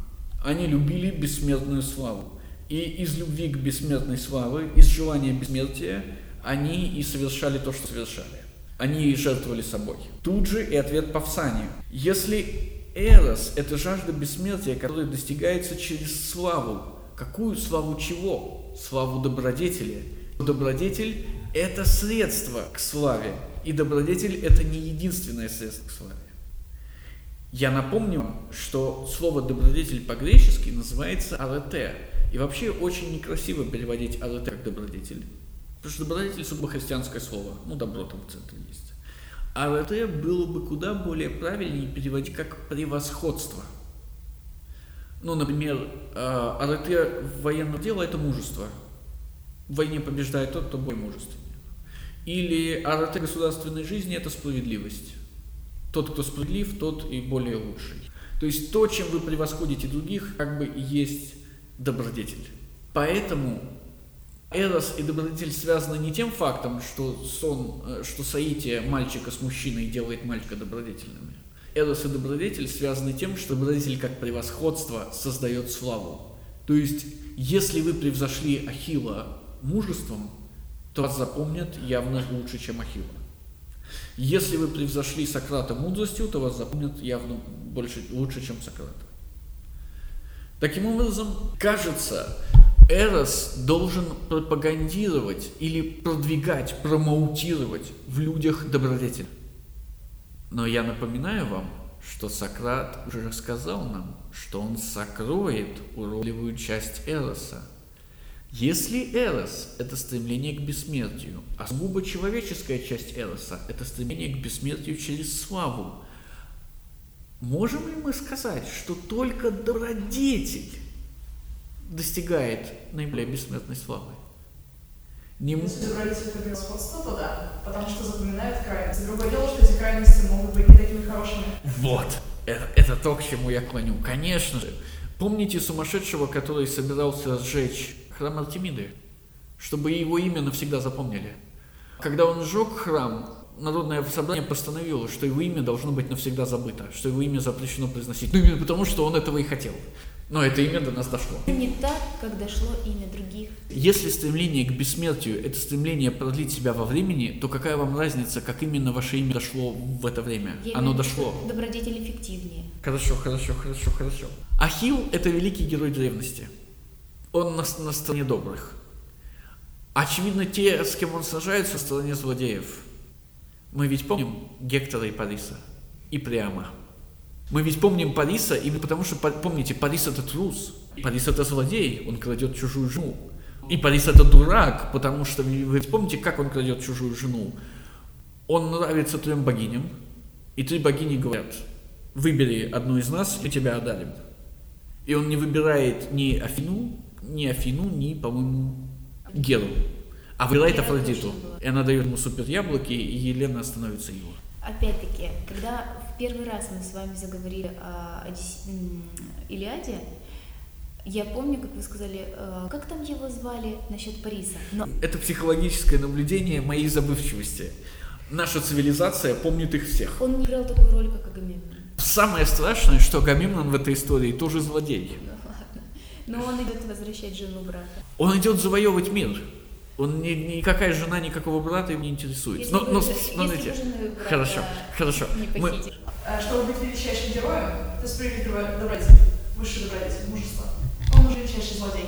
Они любили бессмертную славу. И из любви к бессмертной славы, из желания бессмертия, они и совершали то, что совершали. Они и жертвовали собой. Тут же и ответ Павсанию. Если Эрос – это жажда бессмертия, которая достигается через славу, какую славу чего? Славу добродетели. Добродетель – это средство к славе, и добродетель – это не единственное средство к славе. Я напомню, что слово «добродетель» по-гречески называется «арете», и вообще очень некрасиво переводить «арете» как «добродетель», потому что добродетель – сугубо христианское слово, ну, добро там в центре есть. Арете было бы куда более правильнее переводить как «превосходство», ну, например, а, АРТ военного дела – это мужество. В войне побеждает тот, кто более мужественнее. Или АРТ государственной жизни – это справедливость. Тот, кто справедлив, тот и более лучший. То есть то, чем вы превосходите других, как бы и есть добродетель. Поэтому Эрос и добродетель связаны не тем фактом, что сон, э, что соитие мальчика с мужчиной делает мальчика добродетельным, Эрос и добродетель связаны тем, что добродетель как превосходство создает славу. То есть, если вы превзошли Ахила мужеством, то вас запомнят явно лучше, чем Ахила. Если вы превзошли Сократа мудростью, то вас запомнят явно больше, лучше, чем Сократа. Таким образом, кажется, Эрос должен пропагандировать или продвигать, промоутировать в людях добродетель. Но я напоминаю вам, что Сократ уже рассказал нам, что он сокроет уродливую часть Эроса. Если Эрос – это стремление к бессмертию, а сугубо человеческая часть Эроса – это стремление к бессмертию через славу, можем ли мы сказать, что только добродетель достигает наиболее бессмертной славы? Не... Если брать это превосходство, то да, потому что запоминают крайности. Другое дело, что эти крайности могут быть не такими хорошими. Вот, это, это то, к чему я клоню. Конечно же. Помните сумасшедшего, который собирался сжечь храм Артемиды, чтобы его имя навсегда запомнили? Когда он сжег храм, Народное собрание постановило, что его имя должно быть навсегда забыто, что его имя запрещено произносить. Ну, именно потому, что он этого и хотел. Но это имя до нас дошло. Не так, как дошло имя других. Если стремление к бессмертию – это стремление продлить себя во времени, то какая вам разница, как именно ваше имя дошло в это время? Я Оно дошло. Добродетель эффективнее. Хорошо, хорошо, хорошо, хорошо. Ахилл – это великий герой древности. Он на, на стороне добрых. Очевидно, те, с кем он сражается, на стороне злодеев. Мы ведь помним Гектора и Париса. И прямо. Мы ведь помним Париса именно потому, что, помните, Парис это трус, Парис это злодей, он крадет чужую жену. И Парис это дурак, потому что вы помните, как он крадет чужую жену? Он нравится трем богиням, и три богини говорят, выбери одну из нас, и тебя одарим. И он не выбирает ни Афину, ни Афину, ни, по-моему, Геру, а выбирает Афродиту. И она дает ему супер яблоки, и Елена становится его. Опять-таки, когда первый раз мы с вами заговорили о Илиаде, я помню, как вы сказали, э, как там его звали насчет Париса. Но Это психологическое наблюдение моей забывчивости. Наша цивилизация помнит их всех. он не играл такую роль, как Агамемнон. Самое страшное, что Агамемнон в этой истории тоже злодей. Ну ладно. Но он идет возвращать жену брата. Он идет завоевывать мир. Он ни, никакая жена, никакого брата им не интересует. Если Но, но жену брата хорошо, хорошо. Не Мы. Э, Чтобы быть величайшим героем, ты справедливый добродетель, высший добродетель, мужество. Он уже величайший злодей.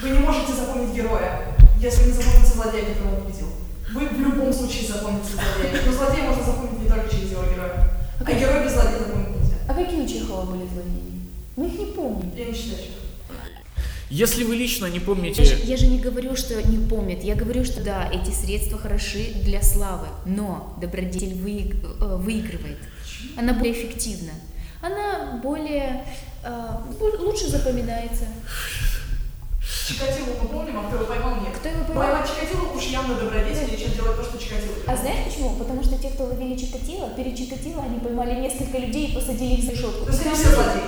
Вы не можете запомнить героя, если не запомните злодея, которого он победил. Вы в любом случае запомните злодея. Но злодея можно запомнить не только через его героя. А героя без злодея запомнить нельзя. А какие у Чехова были злодеи? Мы их не помним. Я не считаю, что. Если вы лично не Я же, помните... я же не говорю, что не помнят. Я говорю, что да, эти средства хороши для славы, но добродетель выиг- э, выигрывает. Она более эффективна. Она более э, лучше запоминается. Чикатило мы помним, а кто его поймал, нет. Кто его поймал? Поймать Чикатило уж явно добродетель, чем делать то, что Чикатило А знаешь почему? Потому что те, кто ловили Чикатило, перед Чикатило они поймали несколько людей и посадили их за решетку. То есть они все злодеи.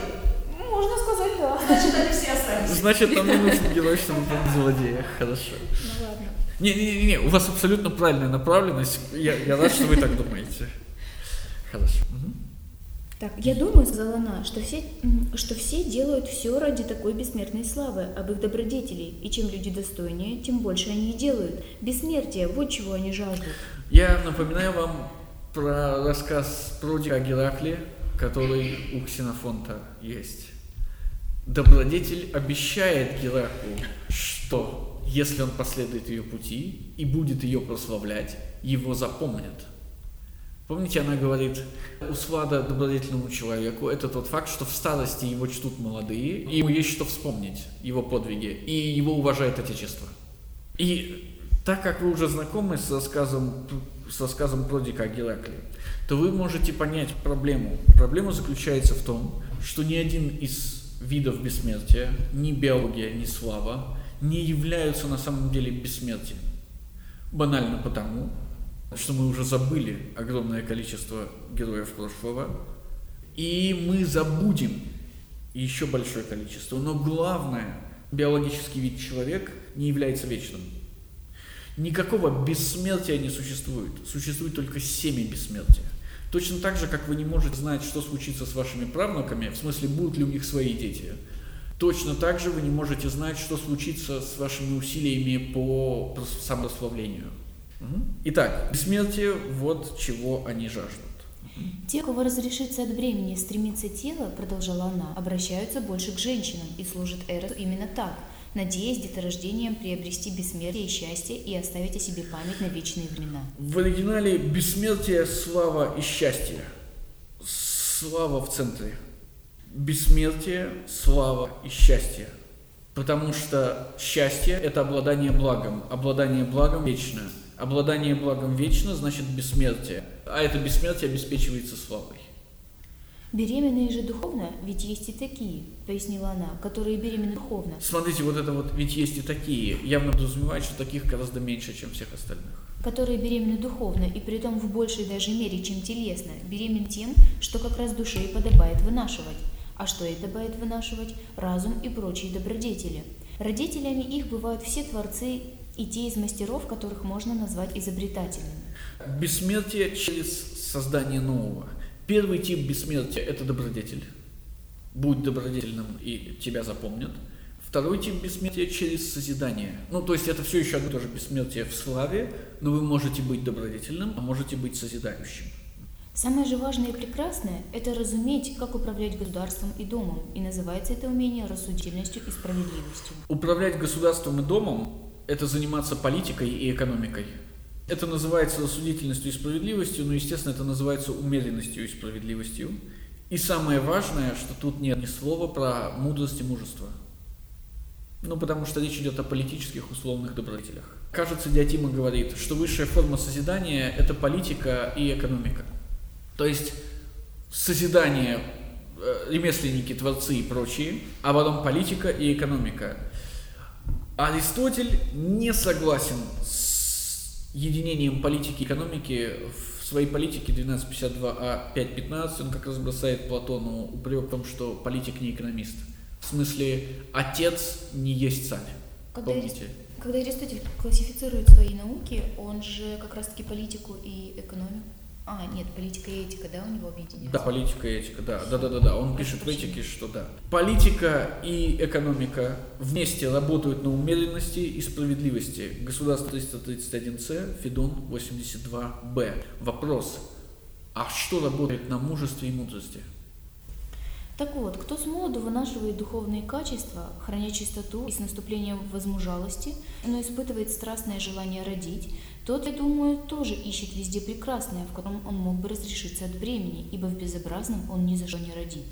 Можно сказать, да. Значит, они все остались. Значит, нам не нужен герой, чтобы помнить злодея. Хорошо. Ну ладно. Не-не-не, у вас абсолютно правильная направленность. Я, я рад, что вы так думаете. Хорошо. Мгм. Так, я думаю, сказала она, что все, что все делают все ради такой бессмертной славы об их добродетелей, и чем люди достойнее, тем больше они и делают. Бессмертие, вот чего они жаждут. Я напоминаю вам про рассказ про о Геракле, который у Ксенофонта есть. Добродетель обещает Гераклу, что если он последует ее пути и будет ее прославлять, его запомнят. Помните, она говорит, услада добродетельному человеку – это тот факт, что в старости его чтут молодые, и ему есть что вспомнить, его подвиги, и его уважает Отечество. И так как вы уже знакомы с рассказом, с рассказом Продика о Геракле, то вы можете понять проблему. Проблема заключается в том, что ни один из видов бессмертия, ни биология, ни слава, не являются на самом деле бессмертием. Банально потому, что мы уже забыли огромное количество героев прошлого, и мы забудем еще большое количество. Но главное, биологический вид человек не является вечным. Никакого бессмертия не существует. Существует только семя бессмертия. Точно так же, как вы не можете знать, что случится с вашими правнуками, в смысле, будут ли у них свои дети. Точно так же вы не можете знать, что случится с вашими усилиями по самославлению. Итак, бессмертие, вот чего они жаждут. Те, кого разрешится от бремени стремиться тело, продолжала она, обращаются больше к женщинам и служат Эросу именно так, надеясь деторождением приобрести бессмертие и счастье и оставить о себе память на вечные времена. В оригинале бессмертие, слава и счастье. Слава в центре. Бессмертие, слава и счастье. Потому что счастье – это обладание благом. Обладание благом вечно. Обладание благом вечно значит бессмертие. А это бессмертие обеспечивается славой. Беременные же духовно, ведь есть и такие, пояснила она, которые беременны духовно. Смотрите, вот это вот, ведь есть и такие. Явно подразумевает, что таких гораздо меньше, чем всех остальных. которые беременны духовно и притом в большей даже мере, чем телесно, беремен тем, что как раз душе и подобает вынашивать. А что и подобает вынашивать? Разум и прочие добродетели. Родителями их бывают все творцы и те из мастеров, которых можно назвать изобретателями. Бессмертие через создание нового. Первый тип бессмертия – это добродетель. Будь добродетельным, и тебя запомнят. Второй тип бессмертия через созидание. Ну, то есть это все еще одно и то же бессмертие в славе, но вы можете быть добродетельным, а можете быть созидающим. Самое же важное и прекрасное – это разуметь, как управлять государством и домом, и называется это умение рассудительностью и справедливостью. Управлять государством и домом – это заниматься политикой и экономикой. Это называется рассудительностью и справедливостью, но, естественно, это называется умеренностью и справедливостью. И самое важное, что тут нет ни слова про мудрость и мужество. Ну, потому что речь идет о политических условных добродетелях. Кажется, Диатима говорит, что высшая форма созидания – это политика и экономика. То есть созидание, э, ремесленники, творцы и прочие, а потом политика и экономика. Аристотель не согласен с единением политики и экономики в своей политике 1252А 5.15 он как раз бросает Платону упрек в том, что политик не экономист. В смысле, отец не есть царь. Когда. Помните? когда Аристотель классифицирует свои науки, он же как раз-таки политику и экономику. А, нет, политика и этика, да, у него объединяются? Да, политика и этика, да, да, да, да, да. Он пишет в этике, что да. Политика и экономика вместе работают на умеренности и справедливости. Государство 331С, Федон 82Б. Вопрос, а что работает на мужестве и мудрости? Так вот, кто с молоду вынашивает духовные качества, храня чистоту и с наступлением возмужалости, но испытывает страстное желание родить, тот, я думаю, тоже ищет везде прекрасное, в котором он мог бы разрешиться от бремени, ибо в безобразном он ни за что не родит.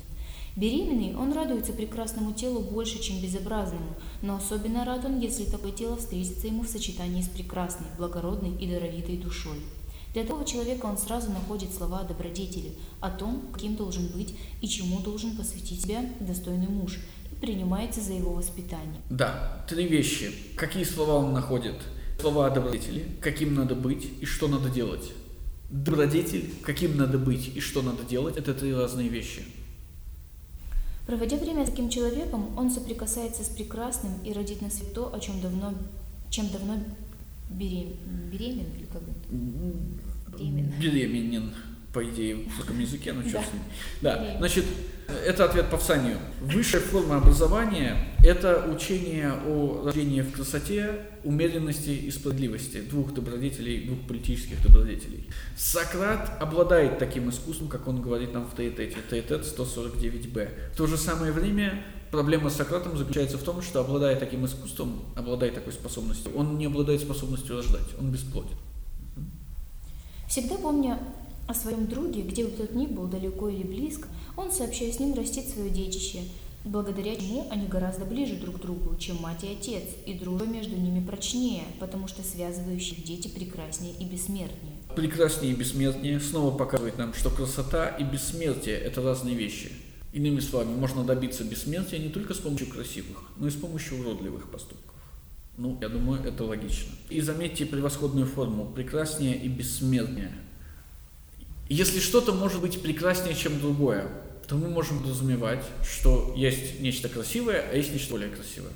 Беременный, он радуется прекрасному телу больше, чем безобразному, но особенно рад он, если такое тело встретится ему в сочетании с прекрасной, благородной и даровитой душой. Для такого человека он сразу находит слова о добродетели, о том, каким должен быть и чему должен посвятить себя достойный муж, и принимается за его воспитание. Да, три вещи. Какие слова он находит? Слова добродетели, каким надо быть и что надо делать. Добродетель, каким надо быть и что надо делать, это три разные вещи. Проводя время с таким человеком, он соприкасается с прекрасным и родит на свет то, о чем давно, чем давно берем, беремен или как бы? Беременна. Беременен, по идее, в русском языке, но черт Да. с ним. Да, значит, это ответ Павсанию. Высшая форма образования – это учение о рождении в красоте, умеренности и справедливости двух добродетелей, двух политических добродетелей. Сократ обладает таким искусством, как он говорит нам в Теетете, Теетет 149б. В то же самое время проблема с Сократом заключается в том, что обладая таким искусством, обладая такой способностью, он не обладает способностью рождать, он бесплоден. Всегда помня о своем друге, где бы тот ни был, далеко или близко, он, сообщая с ним, растит свое детище, благодаря чему они гораздо ближе друг к другу, чем мать и отец, и дружба между ними прочнее, потому что связывающих дети прекраснее и бессмертнее. прекраснее и бессмертнее снова показывает нам, что красота и бессмертие – это разные вещи. Иными словами, можно добиться бессмертия не только с помощью красивых, но и с помощью уродливых поступков. Ну, я думаю, это логично. И заметьте превосходную форму – прекраснее и бессмертнее. Если что-то может быть прекраснее, чем другое, то мы можем подразумевать, что есть нечто красивое, а есть нечто более красивое.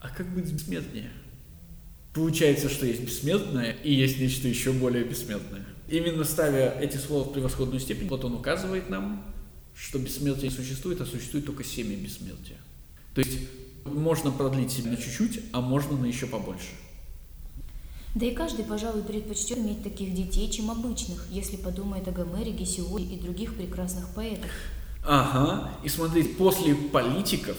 А как быть бессмертнее? Получается, что есть бессмертное и есть нечто еще более бессмертное. Именно ставя эти слова в превосходную степень, вот он указывает нам, что бессмертие не существует, а существует только семя бессмертия. То есть можно продлить себя на чуть-чуть, а можно на еще побольше. Да и каждый, пожалуй, предпочтет иметь таких детей, чем обычных, если подумает о Гомере, Гесиоде и других прекрасных поэтах. Ага, и смотрите, после политиков,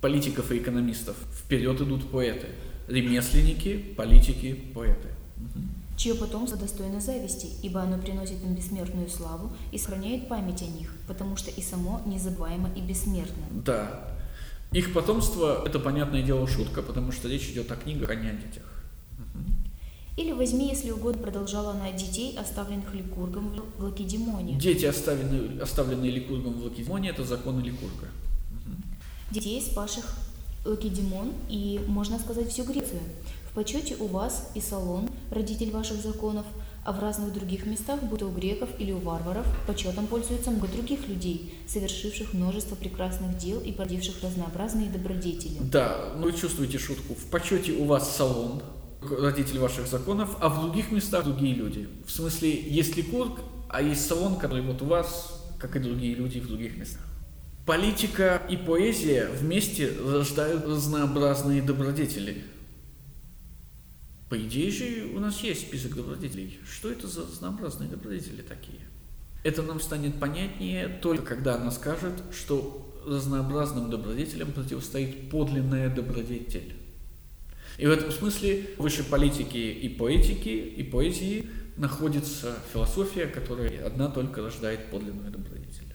политиков и экономистов, вперед идут поэты. Ремесленники, политики, поэты. чье потомство достойно зависти, ибо оно приносит им бессмертную славу и сохраняет память о них, потому что и само незабываемо и бессмертно. Да. Их потомство – это, понятное дело, шутка, потому что речь идет о книгах, а не о детях. Или возьми, если угодно, продолжала она детей, оставленных Ликургом в Лакедемоне. Дети, оставленные, оставленные Ликургом в Лакедемоне, это законы Ликурга. Детей, спасших Лакедемон и, можно сказать, всю Грецию. В почете у вас и Салон, родитель ваших законов, а в разных других местах, будто у греков или у варваров, почетом пользуются много других людей, совершивших множество прекрасных дел и породивших разнообразные добродетели. Да, ну вы чувствуете шутку. В почете у вас салон, родитель ваших законов, а в других местах другие люди. В смысле, есть Ликург, а есть салон, который вот у вас, как и другие люди в других местах. Политика и поэзия вместе рождают разнообразные добродетели. По идее же у нас есть список добродетелей. Что это за разнообразные добродетели такие? Это нам станет понятнее только когда она скажет, что разнообразным добродетелям противостоит подлинная добродетель. И в этом смысле выше политики и поэтики, и поэзии находится философия, которая одна только рождает подлинную добродетель.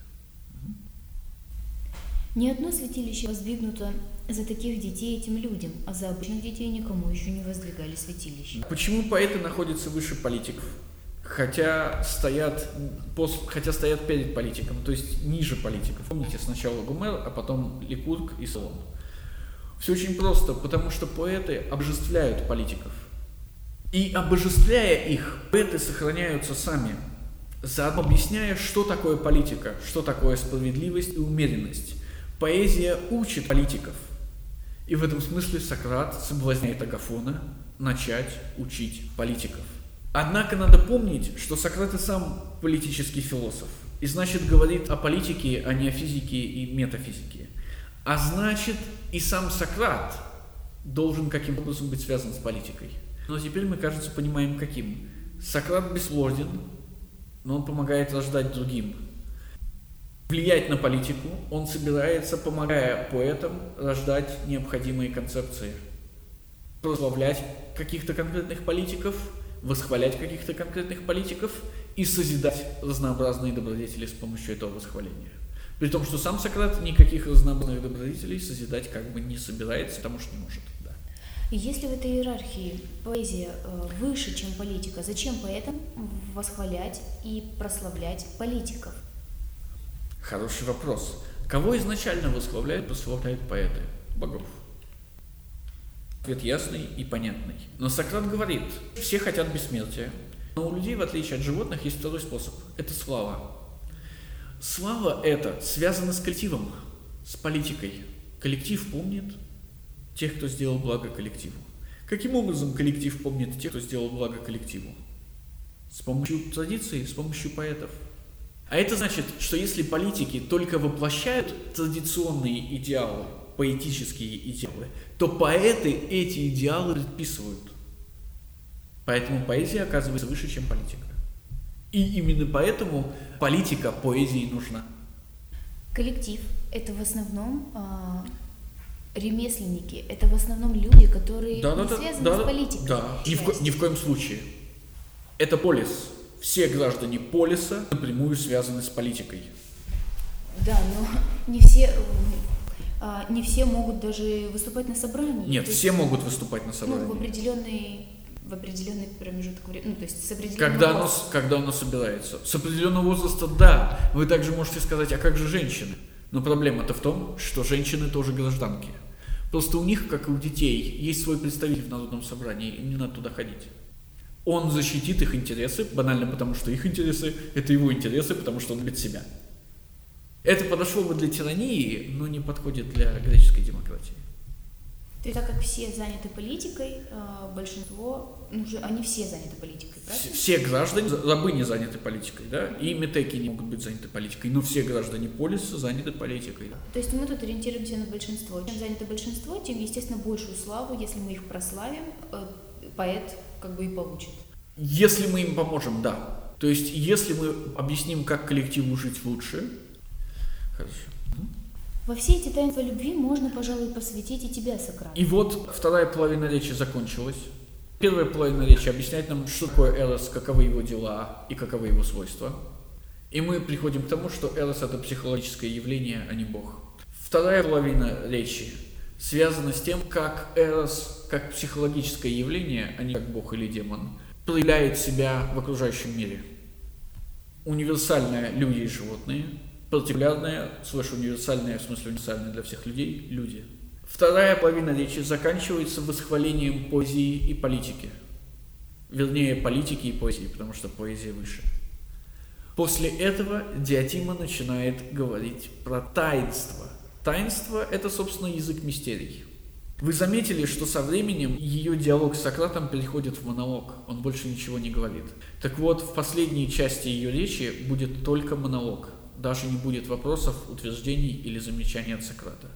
Ни одно святилище воздвигнуто за таких детей этим людям, а за обычных детей никому еще не воздвигали святилища. Почему поэты находятся выше политиков? Хотя стоят, пос- хотя стоят перед политиком, то есть ниже политиков. Помните, сначала Гумер, а потом Ликург и Солон. Все очень просто, потому что поэты обожествляют политиков. И обожествляя их, поэты сохраняются сами, заодно объясняя, что такое политика, что такое справедливость и умеренность. Поэзия учит политиков. И в этом смысле Сократ соблазняет Агафона начать учить политиков. Однако надо помнить, что Сократ и сам политический философ. И значит говорит о политике, а не о физике и метафизике. А значит и сам Сократ должен каким-то образом быть связан с политикой. Но теперь мы, кажется, понимаем, каким. Сократ бесплоден, но он помогает рождать другим. Влиять на политику он собирается, помогая поэтам, рождать необходимые концепции. Прославлять каких-то конкретных политиков, восхвалять каких-то конкретных политиков и созидать разнообразные добродетели с помощью этого восхваления. При том, что сам Сократ никаких разнообразных добродетелей созидать как бы не собирается, потому что не может. Если в этой иерархии поэзия э, выше, чем политика, зачем поэтам восхвалять и прославлять политиков? Хороший вопрос. Кого изначально восхваляют, прославляют поэты? Богов. Ответ ясный и понятный. Но Сократ говорит, все хотят бессмертия, но у людей, в отличие от животных, есть второй способ. Это слава. Слава это связано с коллективом, с политикой. Коллектив помнит, тех, кто сделал благо коллективу. Каким образом коллектив помнит тех, кто сделал благо коллективу? С помощью традиции, с помощью поэтов. А это значит, что если политики только воплощают традиционные идеалы, поэтические идеалы, то поэты эти идеалы предписывают. Поэтому поэзия оказывается выше, чем политика. И именно поэтому политика поэзии нужна. Коллектив – это в основном а, ремесленники – это в основном люди, которые да, не да, связаны да, с политикой. Да, ни в, ни в коем случае. Это полис. Все граждане полиса напрямую связаны с политикой. Да, но не все, а, не все могут даже выступать на собрании. Нет, все есть, могут выступать на собрании. Ну, в определенный в определенный промежуток времени, ну, то есть с определенного когда оно, когда оно собирается. С определенного возраста, да. Вы также можете сказать, а как же женщины? Но проблема-то в том, что женщины тоже гражданки. Просто у них, как и у детей, есть свой представитель в Народном собрании, им не надо туда ходить. Он защитит их интересы, банально потому, что их интересы – это его интересы, потому что он любит себя. Это подошло бы для тирании, но не подходит для греческой демократии. Есть, так как все заняты политикой, э, большинство, ну, уже они все заняты политикой, правильно? Все граждане, рабы не заняты политикой, да, и метеки не могут быть заняты политикой, но все граждане полиса заняты политикой. То есть мы тут ориентируемся на большинство. Чем занято большинство, тем, естественно, большую славу, если мы их прославим, э, поэт как бы и получит. Если мы им поможем, да. То есть, если мы объясним, как коллективу жить лучше, хорошо. Во все эти таинства любви можно, пожалуй, посвятить и тебя, Сократ. И вот вторая половина речи закончилась. Первая половина речи объясняет нам, что такое Эрос, каковы его дела и каковы его свойства. И мы приходим к тому, что Эрос – это психологическое явление, а не Бог. Вторая половина речи связана с тем, как Эрос, как психологическое явление, а не как Бог или демон, проявляет себя в окружающем мире. Универсальное люди и животные – партикулярное, слэш универсальное, в смысле универсальное для всех людей, люди. Вторая половина речи заканчивается восхвалением поэзии и политики. Вернее, политики и поэзии, потому что поэзия выше. После этого Диатима начинает говорить про таинство. Таинство – это, собственно, язык мистерий. Вы заметили, что со временем ее диалог с Сократом переходит в монолог, он больше ничего не говорит. Так вот, в последней части ее речи будет только монолог даже не будет вопросов, утверждений или замечаний от Сократа.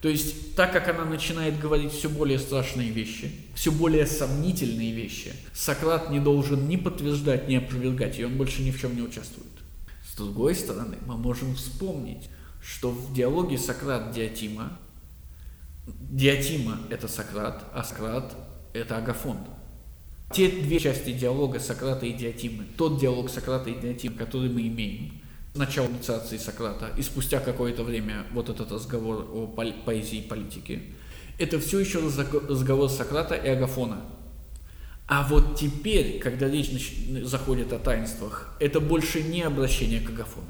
То есть, так как она начинает говорить все более страшные вещи, все более сомнительные вещи, Сократ не должен ни подтверждать, ни опровергать, и он больше ни в чем не участвует. С другой стороны, мы можем вспомнить, что в диалоге Сократ-Диатима, Диатима – это Сократ, а Сократ – это Агафон. Те две части диалога Сократа и Диатимы, тот диалог Сократа и Диатимы, который мы имеем – начала инициации Сократа и спустя какое-то время вот этот разговор о поэзии и политике, это все еще разговор Сократа и Агафона. А вот теперь, когда речь заходит о таинствах, это больше не обращение к Агафону.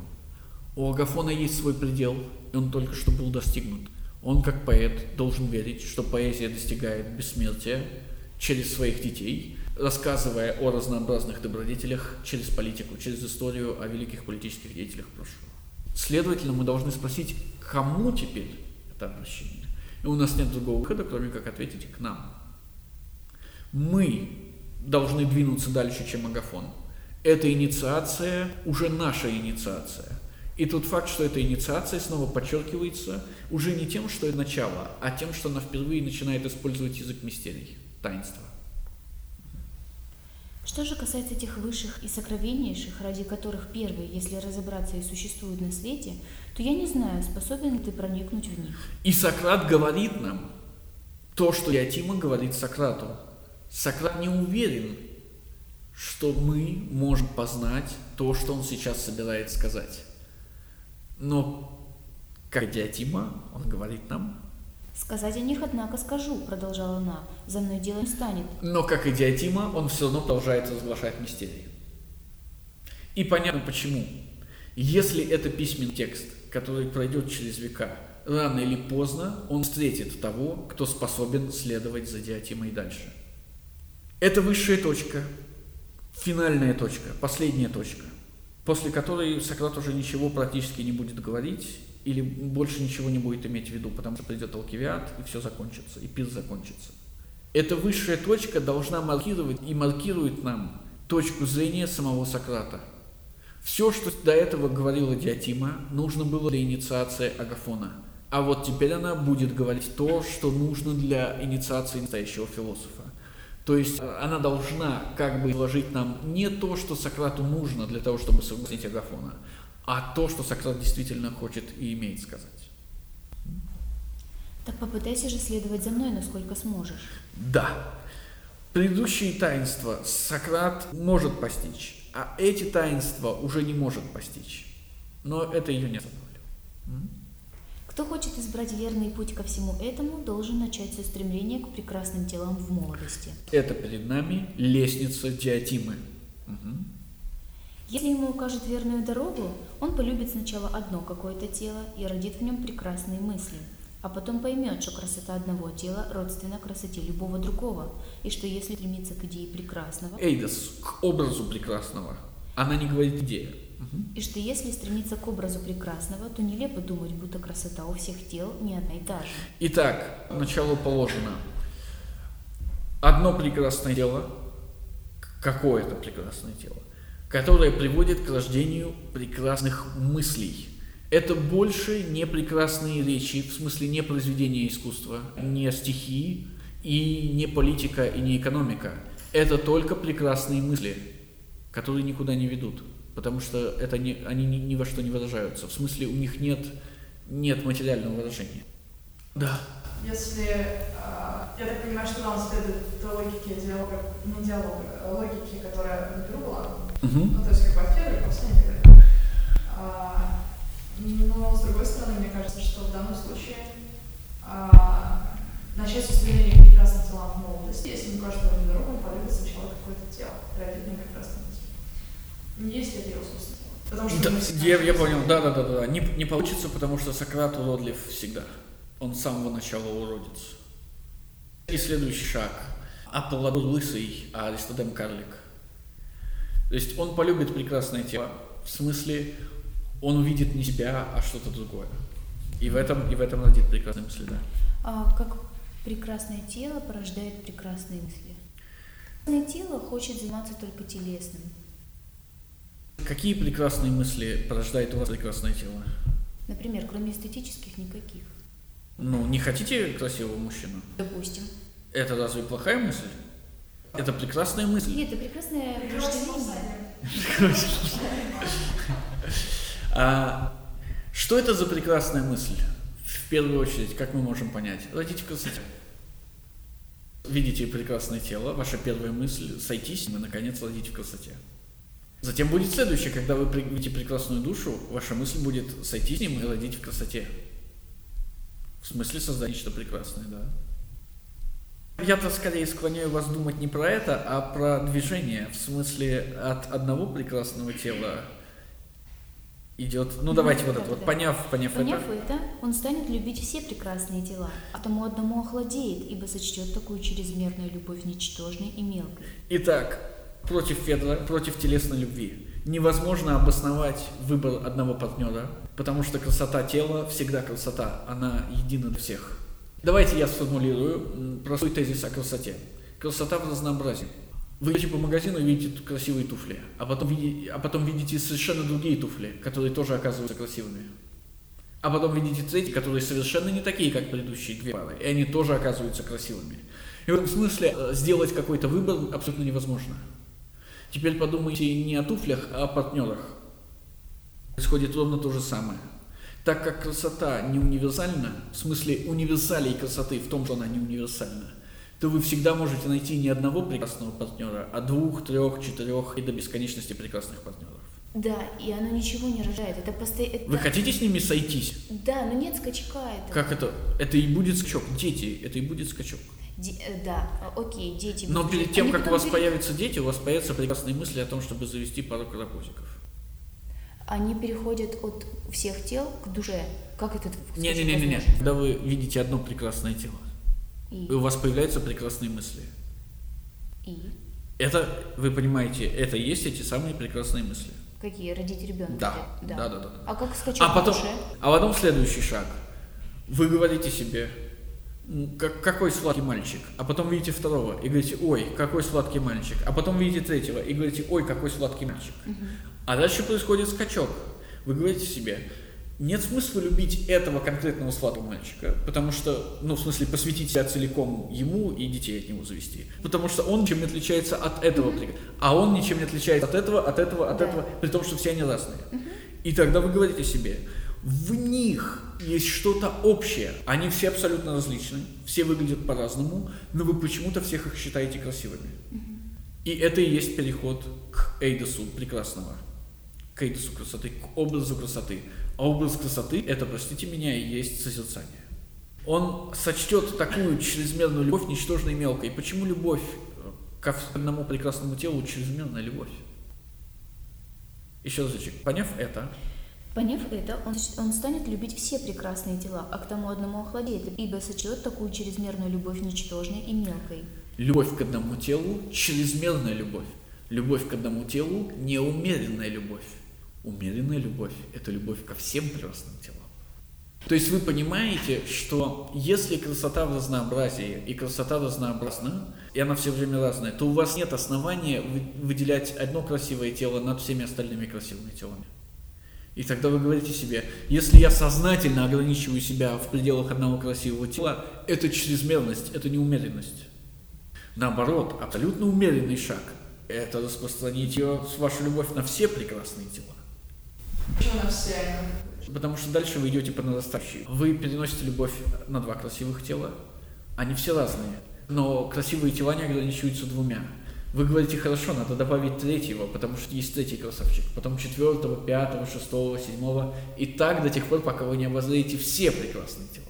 У Агафона есть свой предел, и он только что был достигнут. Он, как поэт, должен верить, что поэзия достигает бессмертия через своих детей, рассказывая о разнообразных добродетелях через политику, через историю о великих политических деятелях прошлого. Следовательно, мы должны спросить, кому теперь это обращение? И у нас нет другого выхода, кроме как ответить к нам. Мы должны двинуться дальше, чем Агафон. Эта инициация уже наша инициация. И тот факт, что эта инициация снова подчеркивается уже не тем, что это начало, а тем, что она впервые начинает использовать язык мистерий, таинства. Что же касается тех высших и сокровеннейших, ради которых первые, если разобраться и существуют на свете, то я не знаю, способен ли ты проникнуть в них. И Сократ говорит нам то, что Диатима говорит Сократу. Сократ не уверен, что мы можем познать то, что он сейчас собирается сказать. Но, как Диатима, он говорит нам, «Сказать о них, однако, скажу», — продолжала она, — «за мной дело не станет». Но, как и Диатима, он все равно продолжает разглашать мистерии. И понятно почему. Если это письменный текст, который пройдет через века, рано или поздно он встретит того, кто способен следовать за Диатимой дальше. Это высшая точка, финальная точка, последняя точка, после которой Сократ уже ничего практически не будет говорить, или больше ничего не будет иметь в виду, потому что придет Алкивиад, и все закончится, и пир закончится. Эта высшая точка должна маркировать и маркирует нам точку зрения самого Сократа. Все, что до этого говорила Диатима, нужно было для инициации Агафона. А вот теперь она будет говорить то, что нужно для инициации настоящего философа. То есть э, она должна как бы изложить нам не то, что Сократу нужно для того, чтобы согласить Агафона, а то, что Сократ действительно хочет и имеет сказать. Так попытайся же следовать за мной, насколько сможешь. Да. Предыдущие таинства Сократ может постичь, а эти таинства уже не может постичь. Но это ее не останавливает. Кто хочет избрать верный путь ко всему этому, должен начать со стремления к прекрасным телам в молодости. Это перед нами лестница Диатимы. Угу. Если ему укажет верную дорогу, он полюбит сначала одно какое-то тело и родит в нем прекрасные мысли, а потом поймет, что красота одного тела родственна красоте любого другого, и что если стремиться к идее прекрасного... Эйдос, к образу прекрасного. Она не говорит идея. И что если стремиться к образу прекрасного, то нелепо думать, будто красота у всех тел не одна и та же. Итак, начало положено. Одно прекрасное тело, какое-то прекрасное тело, которое приводит к рождению прекрасных мыслей. Это больше не прекрасные речи, в смысле не произведения искусства, не стихи, и не политика, и не экономика. Это только прекрасные мысли, которые никуда не ведут, потому что это не, они ни, ни во что не выражаются. В смысле у них нет, нет материального выражения. Да. Если, э, я так понимаю, что нам следует логике диалога, не диалога, а логике, которая внутри была, Угу. Ну, то есть как бы первый, последний и а, Но с другой стороны, мне кажется, что в данном случае а, начать с устремления к прекрасным телам в молодости, если вроде дорогу, он полюбит сначала какое-то тело, родит мне прекрасное тело. Есть ли это его собственное Потому что да, я, я понял, да, да, да, да. Не, не получится, потому что Сократ уродлив всегда. Он с самого начала уродец. И следующий шаг. Аполлодор лысый, а Аристодем карлик. То есть он полюбит прекрасное тело, в смысле он увидит не себя, а что-то другое. И в этом, и в этом родит прекрасные мысли, да. А как прекрасное тело порождает прекрасные мысли? Прекрасное тело хочет заниматься только телесным. Какие прекрасные мысли порождает у вас прекрасное тело? Например, кроме эстетических, никаких. Ну, не хотите красивого мужчину? Допустим. Это разве плохая мысль? Это прекрасная мысль. Нет, это прекрасное вожделение. а, что это за прекрасная мысль? В первую очередь, как мы можем понять? Родите красоте. Видите прекрасное тело, ваша первая мысль – сойтись, мы наконец родить в красоте. Затем будет следующее, когда вы видите прекрасную душу, ваша мысль будет сойти с ним и родить в красоте. В смысле создать нечто прекрасное, да. Я-то скорее склоняю вас думать не про это, а про движение, в смысле от одного прекрасного тела идет. Ну давайте вот это да, вот, поняв, поняв, Поняв это. это, он станет любить все прекрасные дела, а тому одному охладеет, ибо сочтет такую чрезмерную любовь ничтожной и мелкой. Итак, против Федора, против телесной любви. Невозможно обосновать выбор одного партнера, потому что красота тела всегда красота, она едина для всех. Давайте я сформулирую простой тезис о красоте. Красота в разнообразии. Вы идете по магазину и видите красивые туфли, а потом, види- а потом видите совершенно другие туфли, которые тоже оказываются красивыми. А потом видите третьи, которые совершенно не такие, как предыдущие две пары, и они тоже оказываются красивыми. И в этом смысле э, сделать какой-то выбор абсолютно невозможно. Теперь подумайте не о туфлях, а о партнерах. Происходит ровно то же самое. Так как красота не универсальна, в смысле универсалей красоты в том, что она не универсальна, то вы всегда можете найти не одного прекрасного партнера, а двух, трех, четырех и до бесконечности прекрасных партнеров. Да, и оно ничего не рожает. Это постоянно. Вы хотите с ними сойтись? Да, но нет скачка это. Как это? Это и будет скачок. Дети, это и будет скачок. Де- э, Да, окей, дети. Но перед тем, они как у вас пере- появятся дети, у вас появятся прекрасные мысли о том, чтобы завести пару карапузиков. Они переходят от всех тел к душе. Как это скачок Не-не-не-не. возможен? Когда вы видите одно прекрасное тело, И, у вас появляются прекрасные мысли. и Это, вы понимаете, это и есть эти самые прекрасные мысли. какие? Родить ребенка? Да, да, да, да. А как скачок А к потом, душе? а потом следующий шаг. Вы говорите себе, «М, как, какой сладкий мальчик, а потом видите второго и говорите, ой, какой сладкий мальчик, а потом видите третьего и говорите, ой, какой сладкий мальчик. А дальше происходит скачок. Вы говорите себе, нет смысла любить этого конкретного сладкого мальчика, потому что, ну, в смысле, посвятить себя целиком ему и детей от него завести. Потому что он ничем не отличается от этого, прик- а он ничем не отличается от этого, от этого, от Да. этого, при том, что все они разные. И тогда вы говорите себе, в них есть что-то общее. Они все абсолютно различны, все выглядят по-разному, но вы почему-то всех их считаете красивыми. И это и есть переход к эйдосу прекрасного, к эйдосу красоты, к образу красоты. А образ красоты – это, простите меня, и есть созерцание. Он сочтет такую чрезмерную любовь ничтожной и мелкой. Почему любовь э, ко одному прекрасному телу чрезмерная любовь? Еще разочек. Поняв это, Поняв это, он, он станет любить все прекрасные тела, а к тому одному охладеет, ибо сочет такую чрезмерную любовь ничтожной и мелкой. Любовь к одному телу – чрезмерная любовь. Любовь к одному телу – неумеренная любовь. Умеренная любовь – это любовь ко всем прекрасным телам. То есть вы понимаете, что если красота в разнообразии, и красота разнообразна, и она все время разная, то у вас нет основания вы- выделять одно красивое тело над всеми остальными красивыми телами. И тогда вы говорите себе, если я сознательно ограничиваю себя в пределах одного красивого тела, это чрезмерность, это неумеренность. Наоборот, абсолютно умеренный шаг – это распространить ее, вашу любовь на все прекрасные тела. Почему на все? Потому что дальше вы идете по нарастающей. Вы переносите любовь на два красивых тела. Они все разные. Но красивые тела не ограничиваются двумя. Вы говорите, хорошо, надо добавить третьего, потому что есть третий красавчик. Потом четвертого, пятого, шестого, седьмого. И так до тех пор, пока вы не обозрите все прекрасные тела.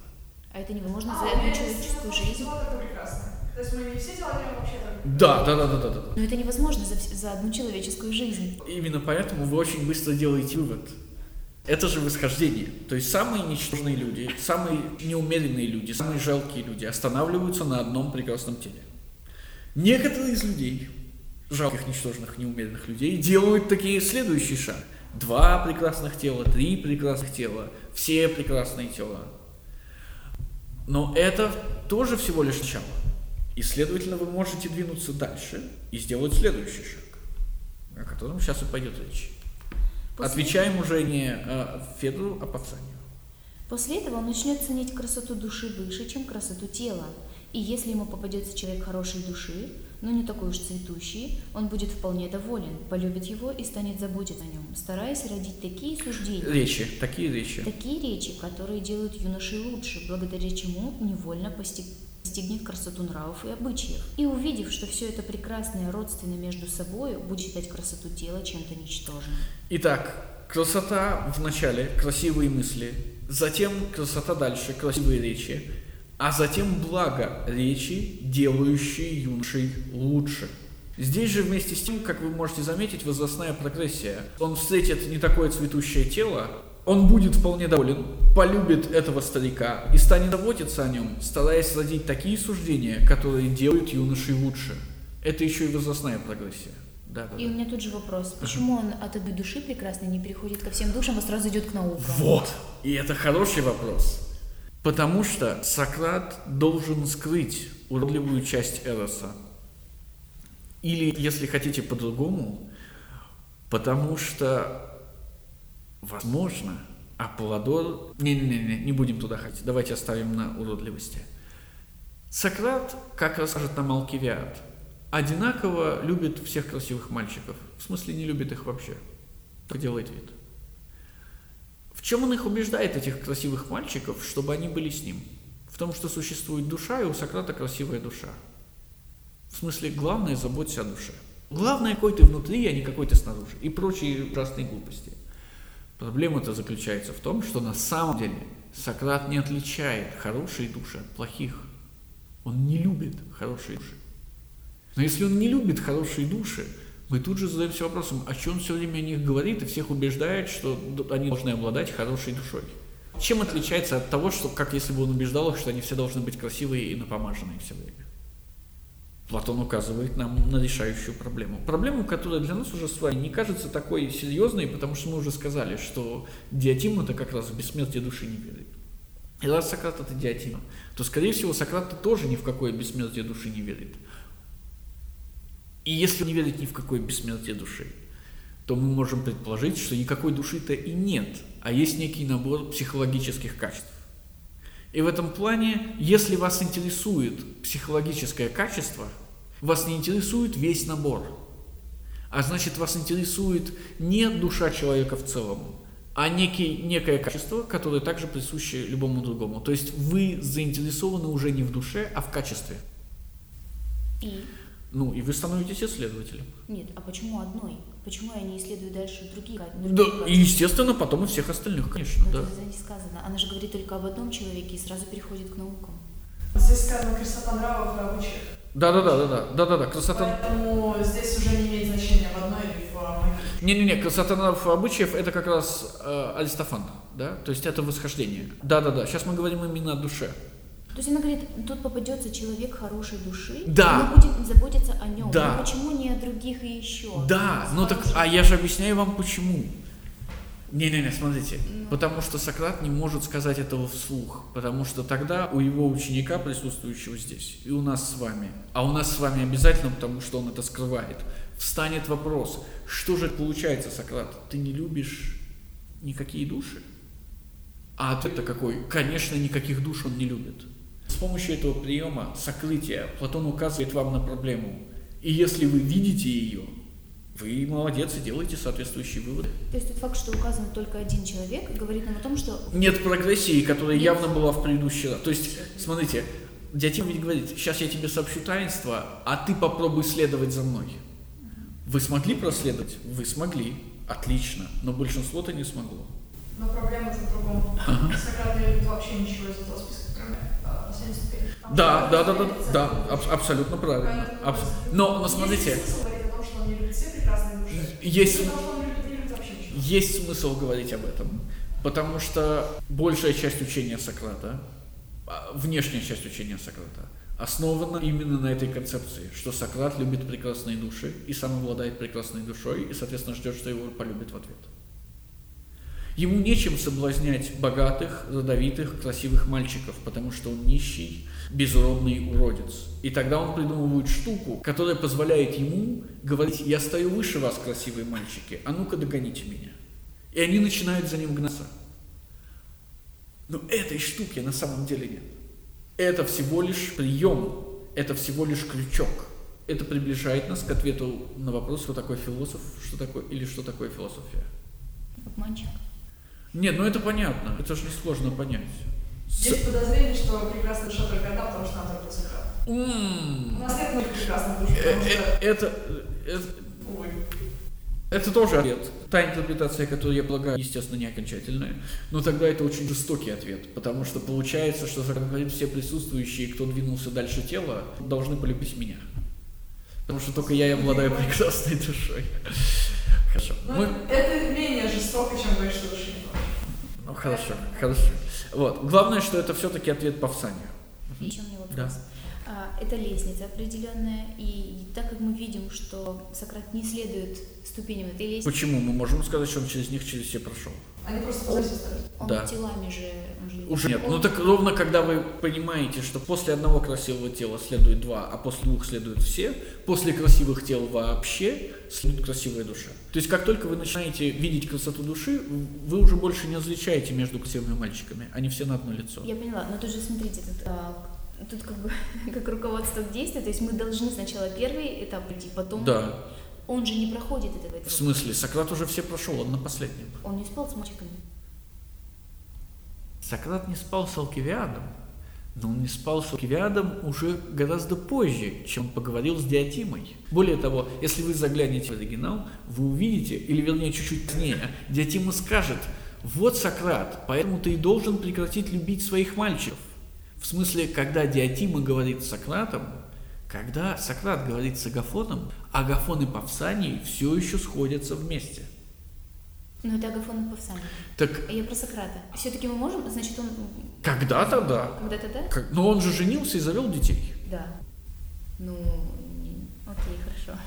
А это невозможно за одну человеческую жизнь. тело это прекрасно. То есть мы не все дела делаем вообще. Да, да, да, да, да, да. Но это невозможно за, за одну человеческую жизнь. Именно поэтому вы очень быстро делаете вывод. Это же восхождение. То есть самые ничтожные люди, самые неумеренные люди, самые жалкие люди останавливаются на одном прекрасном теле. Некоторые из людей, жалких, ничтожных, неумеренных людей, делают такие следующий шаг. Два прекрасных тела, три прекрасных тела, все прекрасные тела. Но это тоже всего лишь начало. И, следовательно, вы можете двинуться дальше и сделать следующий шаг, о котором сейчас и пойдет речь. После- Отвечаем уже не э, Федору, а Павсанию. После этого он начнет ценить красоту души выше, чем красоту тела. И если ему попадется человек хорошей души, но не такой уж цветущий, он будет вполне доволен, полюбит его и станет заботиться о нем, стараясь родить такие суждения, Речи, такие речи. такие речи, которые делают юношей лучше, благодаря чему невольно постиг- постигнет красоту нравов и обычаев. И увидев, что все это прекрасное родственно между собой, будет считать красоту тела чем-то ничтожным. Итак, красота в начале, красивые мысли, затем красота дальше, красивые речи, а затем благо речи, делающие юношей лучше. Здесь же вместе с тем, как вы можете заметить, возрастная прогрессия. Он встретит не такое цветущее тело, он будет вполне доволен, полюбит этого старика и станет заботиться о нем, стараясь родить такие суждения, которые делают юношей лучше. Это еще и возрастная прогрессия. Да, да, И у меня тут же вопрос. Почему он от одной души прекрасной не переходит ко всем душам, а сразу идет к наукам? Вот. И это хороший вопрос. Потому что Сократ должен скрыть уродливую часть Эроса. Или, если хотите по-другому, потому что, возможно, Аполлодор... Не-не-не, не будем туда ходить, давайте оставим на уродливости. Сократ, как расскажет нам Алкивиад, одинаково любит всех красивых мальчиков. В смысле, не любит их вообще. Так делает вид. В чем он их убеждает, этих красивых мальчиков, чтобы они были с ним? В том, что существует душа, и у Сократа красивая душа. В смысле, главное – заботься о душе. Главное, какой ты внутри, а не какой ты снаружи. И прочие ужасные глупости. Проблема-то заключается в том, что на самом деле Сократ не отличает хорошие души от плохих. Он не любит хорошие души. Но если он не любит хорошие души, мы тут же задаемся вопросом, о чем он все время о них говорит и всех убеждает, что они должны обладать хорошей душой. Чем отличается от того, что, как если бы он убеждал их, что они все должны быть красивые и напомаженные все время? Платон указывает нам на решающую проблему. Проблему, которая для нас уже с вами не кажется такой серьезной, потому что мы уже сказали, что диатим это как раз в бессмертие души не верит. И раз Сократ это диатим, то, скорее всего, Сократ тоже ни в какое бессмертие души не верит. И если не верить ни в какое бессмертие души, то мы можем предположить, что никакой души-то и нет, а есть некий набор психологических качеств. И в этом плане, если вас интересует психологическое качество, вас не интересует весь набор. А значит, вас интересует не душа человека в целом, а некий, некое качество, которое также присуще любому другому. То есть вы заинтересованы уже не в душе, а в качестве. И? Ну, и вы становитесь исследователем. Нет, а почему одной? Почему я не исследую дальше другие? Да, и естественно, потом и всех остальных, конечно, Но да. это не сказано. Она же говорит только об одном человеке и сразу переходит к наукам. Здесь сказано красота нравов и обычаев. Да, да, да, да, да, да, да, да, красота. Поэтому здесь уже не имеет значения в одной или в многих. Не-не-не, красота нравов и обычаев это как раз э, Аристофан, да, то есть это восхождение. Да, да, да. Сейчас мы говорим именно о душе. То есть она говорит, тут попадется человек хорошей души, Да. и мы будем заботиться о нем. Да. Но почему не о других и еще? Да, ну так, а я же объясняю вам почему. Не-не-не, смотрите, потому что Сократ не может сказать этого вслух, потому что тогда у его ученика, присутствующего здесь, и у нас с вами, а у нас с вами обязательно, потому что он это скрывает, встанет вопрос, что же получается, Сократ, ты не любишь никакие души? А ответ-то какой? Конечно, никаких душ он не любит. С помощью этого приема сокрытия Платон указывает вам на проблему. И если вы видите ее, вы молодец и делаете соответствующие выводы. То есть тот факт, что указан только один человек, говорит нам о том, что Нет прогрессии, которая Нет. явно была в предыдущий раз. То есть, смотрите, Диатим ведь говорит, сейчас я тебе сообщу таинство, а ты попробуй следовать за мной. Вы смогли проследовать? Вы смогли. Отлично. Но большинство-то не смогло. Но проблема в другом. Сократ вообще ничего из этого списка, кроме а, последней ступени. Там Да, да, да, да, да, аб- абсолютно правильно. Абс- Но, но есть смотрите, есть, есть смысл говорить об этом, потому что большая часть учения Сократа, а, внешняя часть учения Сократа, основана именно на этой концепции, что Сократ любит прекрасные души и сам обладает прекрасной душой, и, соответственно, ждет, что его полюбит в ответ. Ему нечем соблазнять богатых, родовитых, красивых мальчиков, потому что он нищий, безродный уродец. И тогда он придумывает штуку, которая позволяет ему говорить, я стою выше вас, красивые мальчики, а ну-ка догоните меня. И они начинают за ним гнаться. Но этой штуки на самом деле нет. Это всего лишь прием, это всего лишь крючок. Это приближает нас к ответу на вопрос, что такое философ, что такое или что такое философия. обманщик. Нет, ну это понятно, это же несложно понять. Есть подозрение, что прекрасная душа только одна, потому что она только. М, У нас нет многих прекрасных душ, э, потому э, что, Это, это, увы. это тоже ответ. Та интерпретация, которую я полагаю, естественно, не окончательная, но тогда это очень жестокий ответ, потому что получается, что говорит, все присутствующие, кто двинулся дальше тела, должны полюбить меня. Потому что только я и обладаю прекрасной душой. Хорошо. Ну, Мы... это менее жестоко, чем говорить, что души не. Ну, хорошо, хорошо. Вот. Главное, что это все-таки ответ Павсанию. Еще у меня вопрос. Да. А, Это лестница определенная, и так как мы видим, что Сократ не следует ступеням этой лестницы, Почему? Мы можем сказать, что он через них через все прошел. Они просто стоят. он Да. телами же... он же- Уже нет. он- Ну так ровно когда вы понимаете, что после одного красивого тела следует два, а после двух следуют все, после красивых тел вообще следует красивая душа. То есть как только вы начинаете видеть красоту души, вы уже больше не различаете между красивыми мальчиками. Они все на одно лицо. Я поняла, но тут же, смотрите, тут, а, тут как бы как руководство к действию, то есть мы должны сначала первый этап пройти, потом... Да. Он же не проходит этого В этапа. смысле, Сократ уже все прошел, он на последнем. Он не спал с мальчиками. Сократ не спал с Алкивиадом, но он не спал с Алкивиадом уже гораздо позже, чем он поговорил с Диатимой. Более того, если вы заглянете в оригинал, вы увидите, или вернее чуть-чуть позднее, Диатима скажет, вот Сократ, поэтому ты и должен прекратить любить своих мальчиков. В смысле, когда Диатима говорит с Сократом, когда Сократ говорит с Агафоном, Агафон и Павсаний все еще сходятся вместе. Но это Агафон и Павсаний. Так Я про Сократа. Все-таки мы можем, значит, он когда-то да. когда-то, да? Как- Но он же женился и завел детей. Да. Ну, окей, хорошо.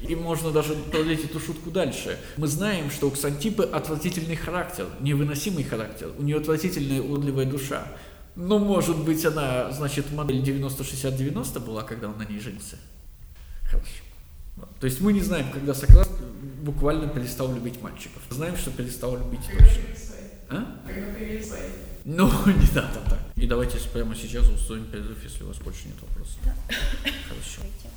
И можно даже продлить эту шутку дальше. Мы знаем, что у Ксантипы отвратительный характер, невыносимый характер, у нее отвратительная уродливая душа. Но, может быть, она, значит, модель 90-60-90 была, когда он на ней женился? Хорошо. То есть мы не знаем, когда Сократ буквально перестал любить мальчиков. Знаем, что перестал любить точно. А? Ну, не надо так. И давайте прямо сейчас устроим перерыв, если у вас больше нет вопросов. Хорошо. Давайте.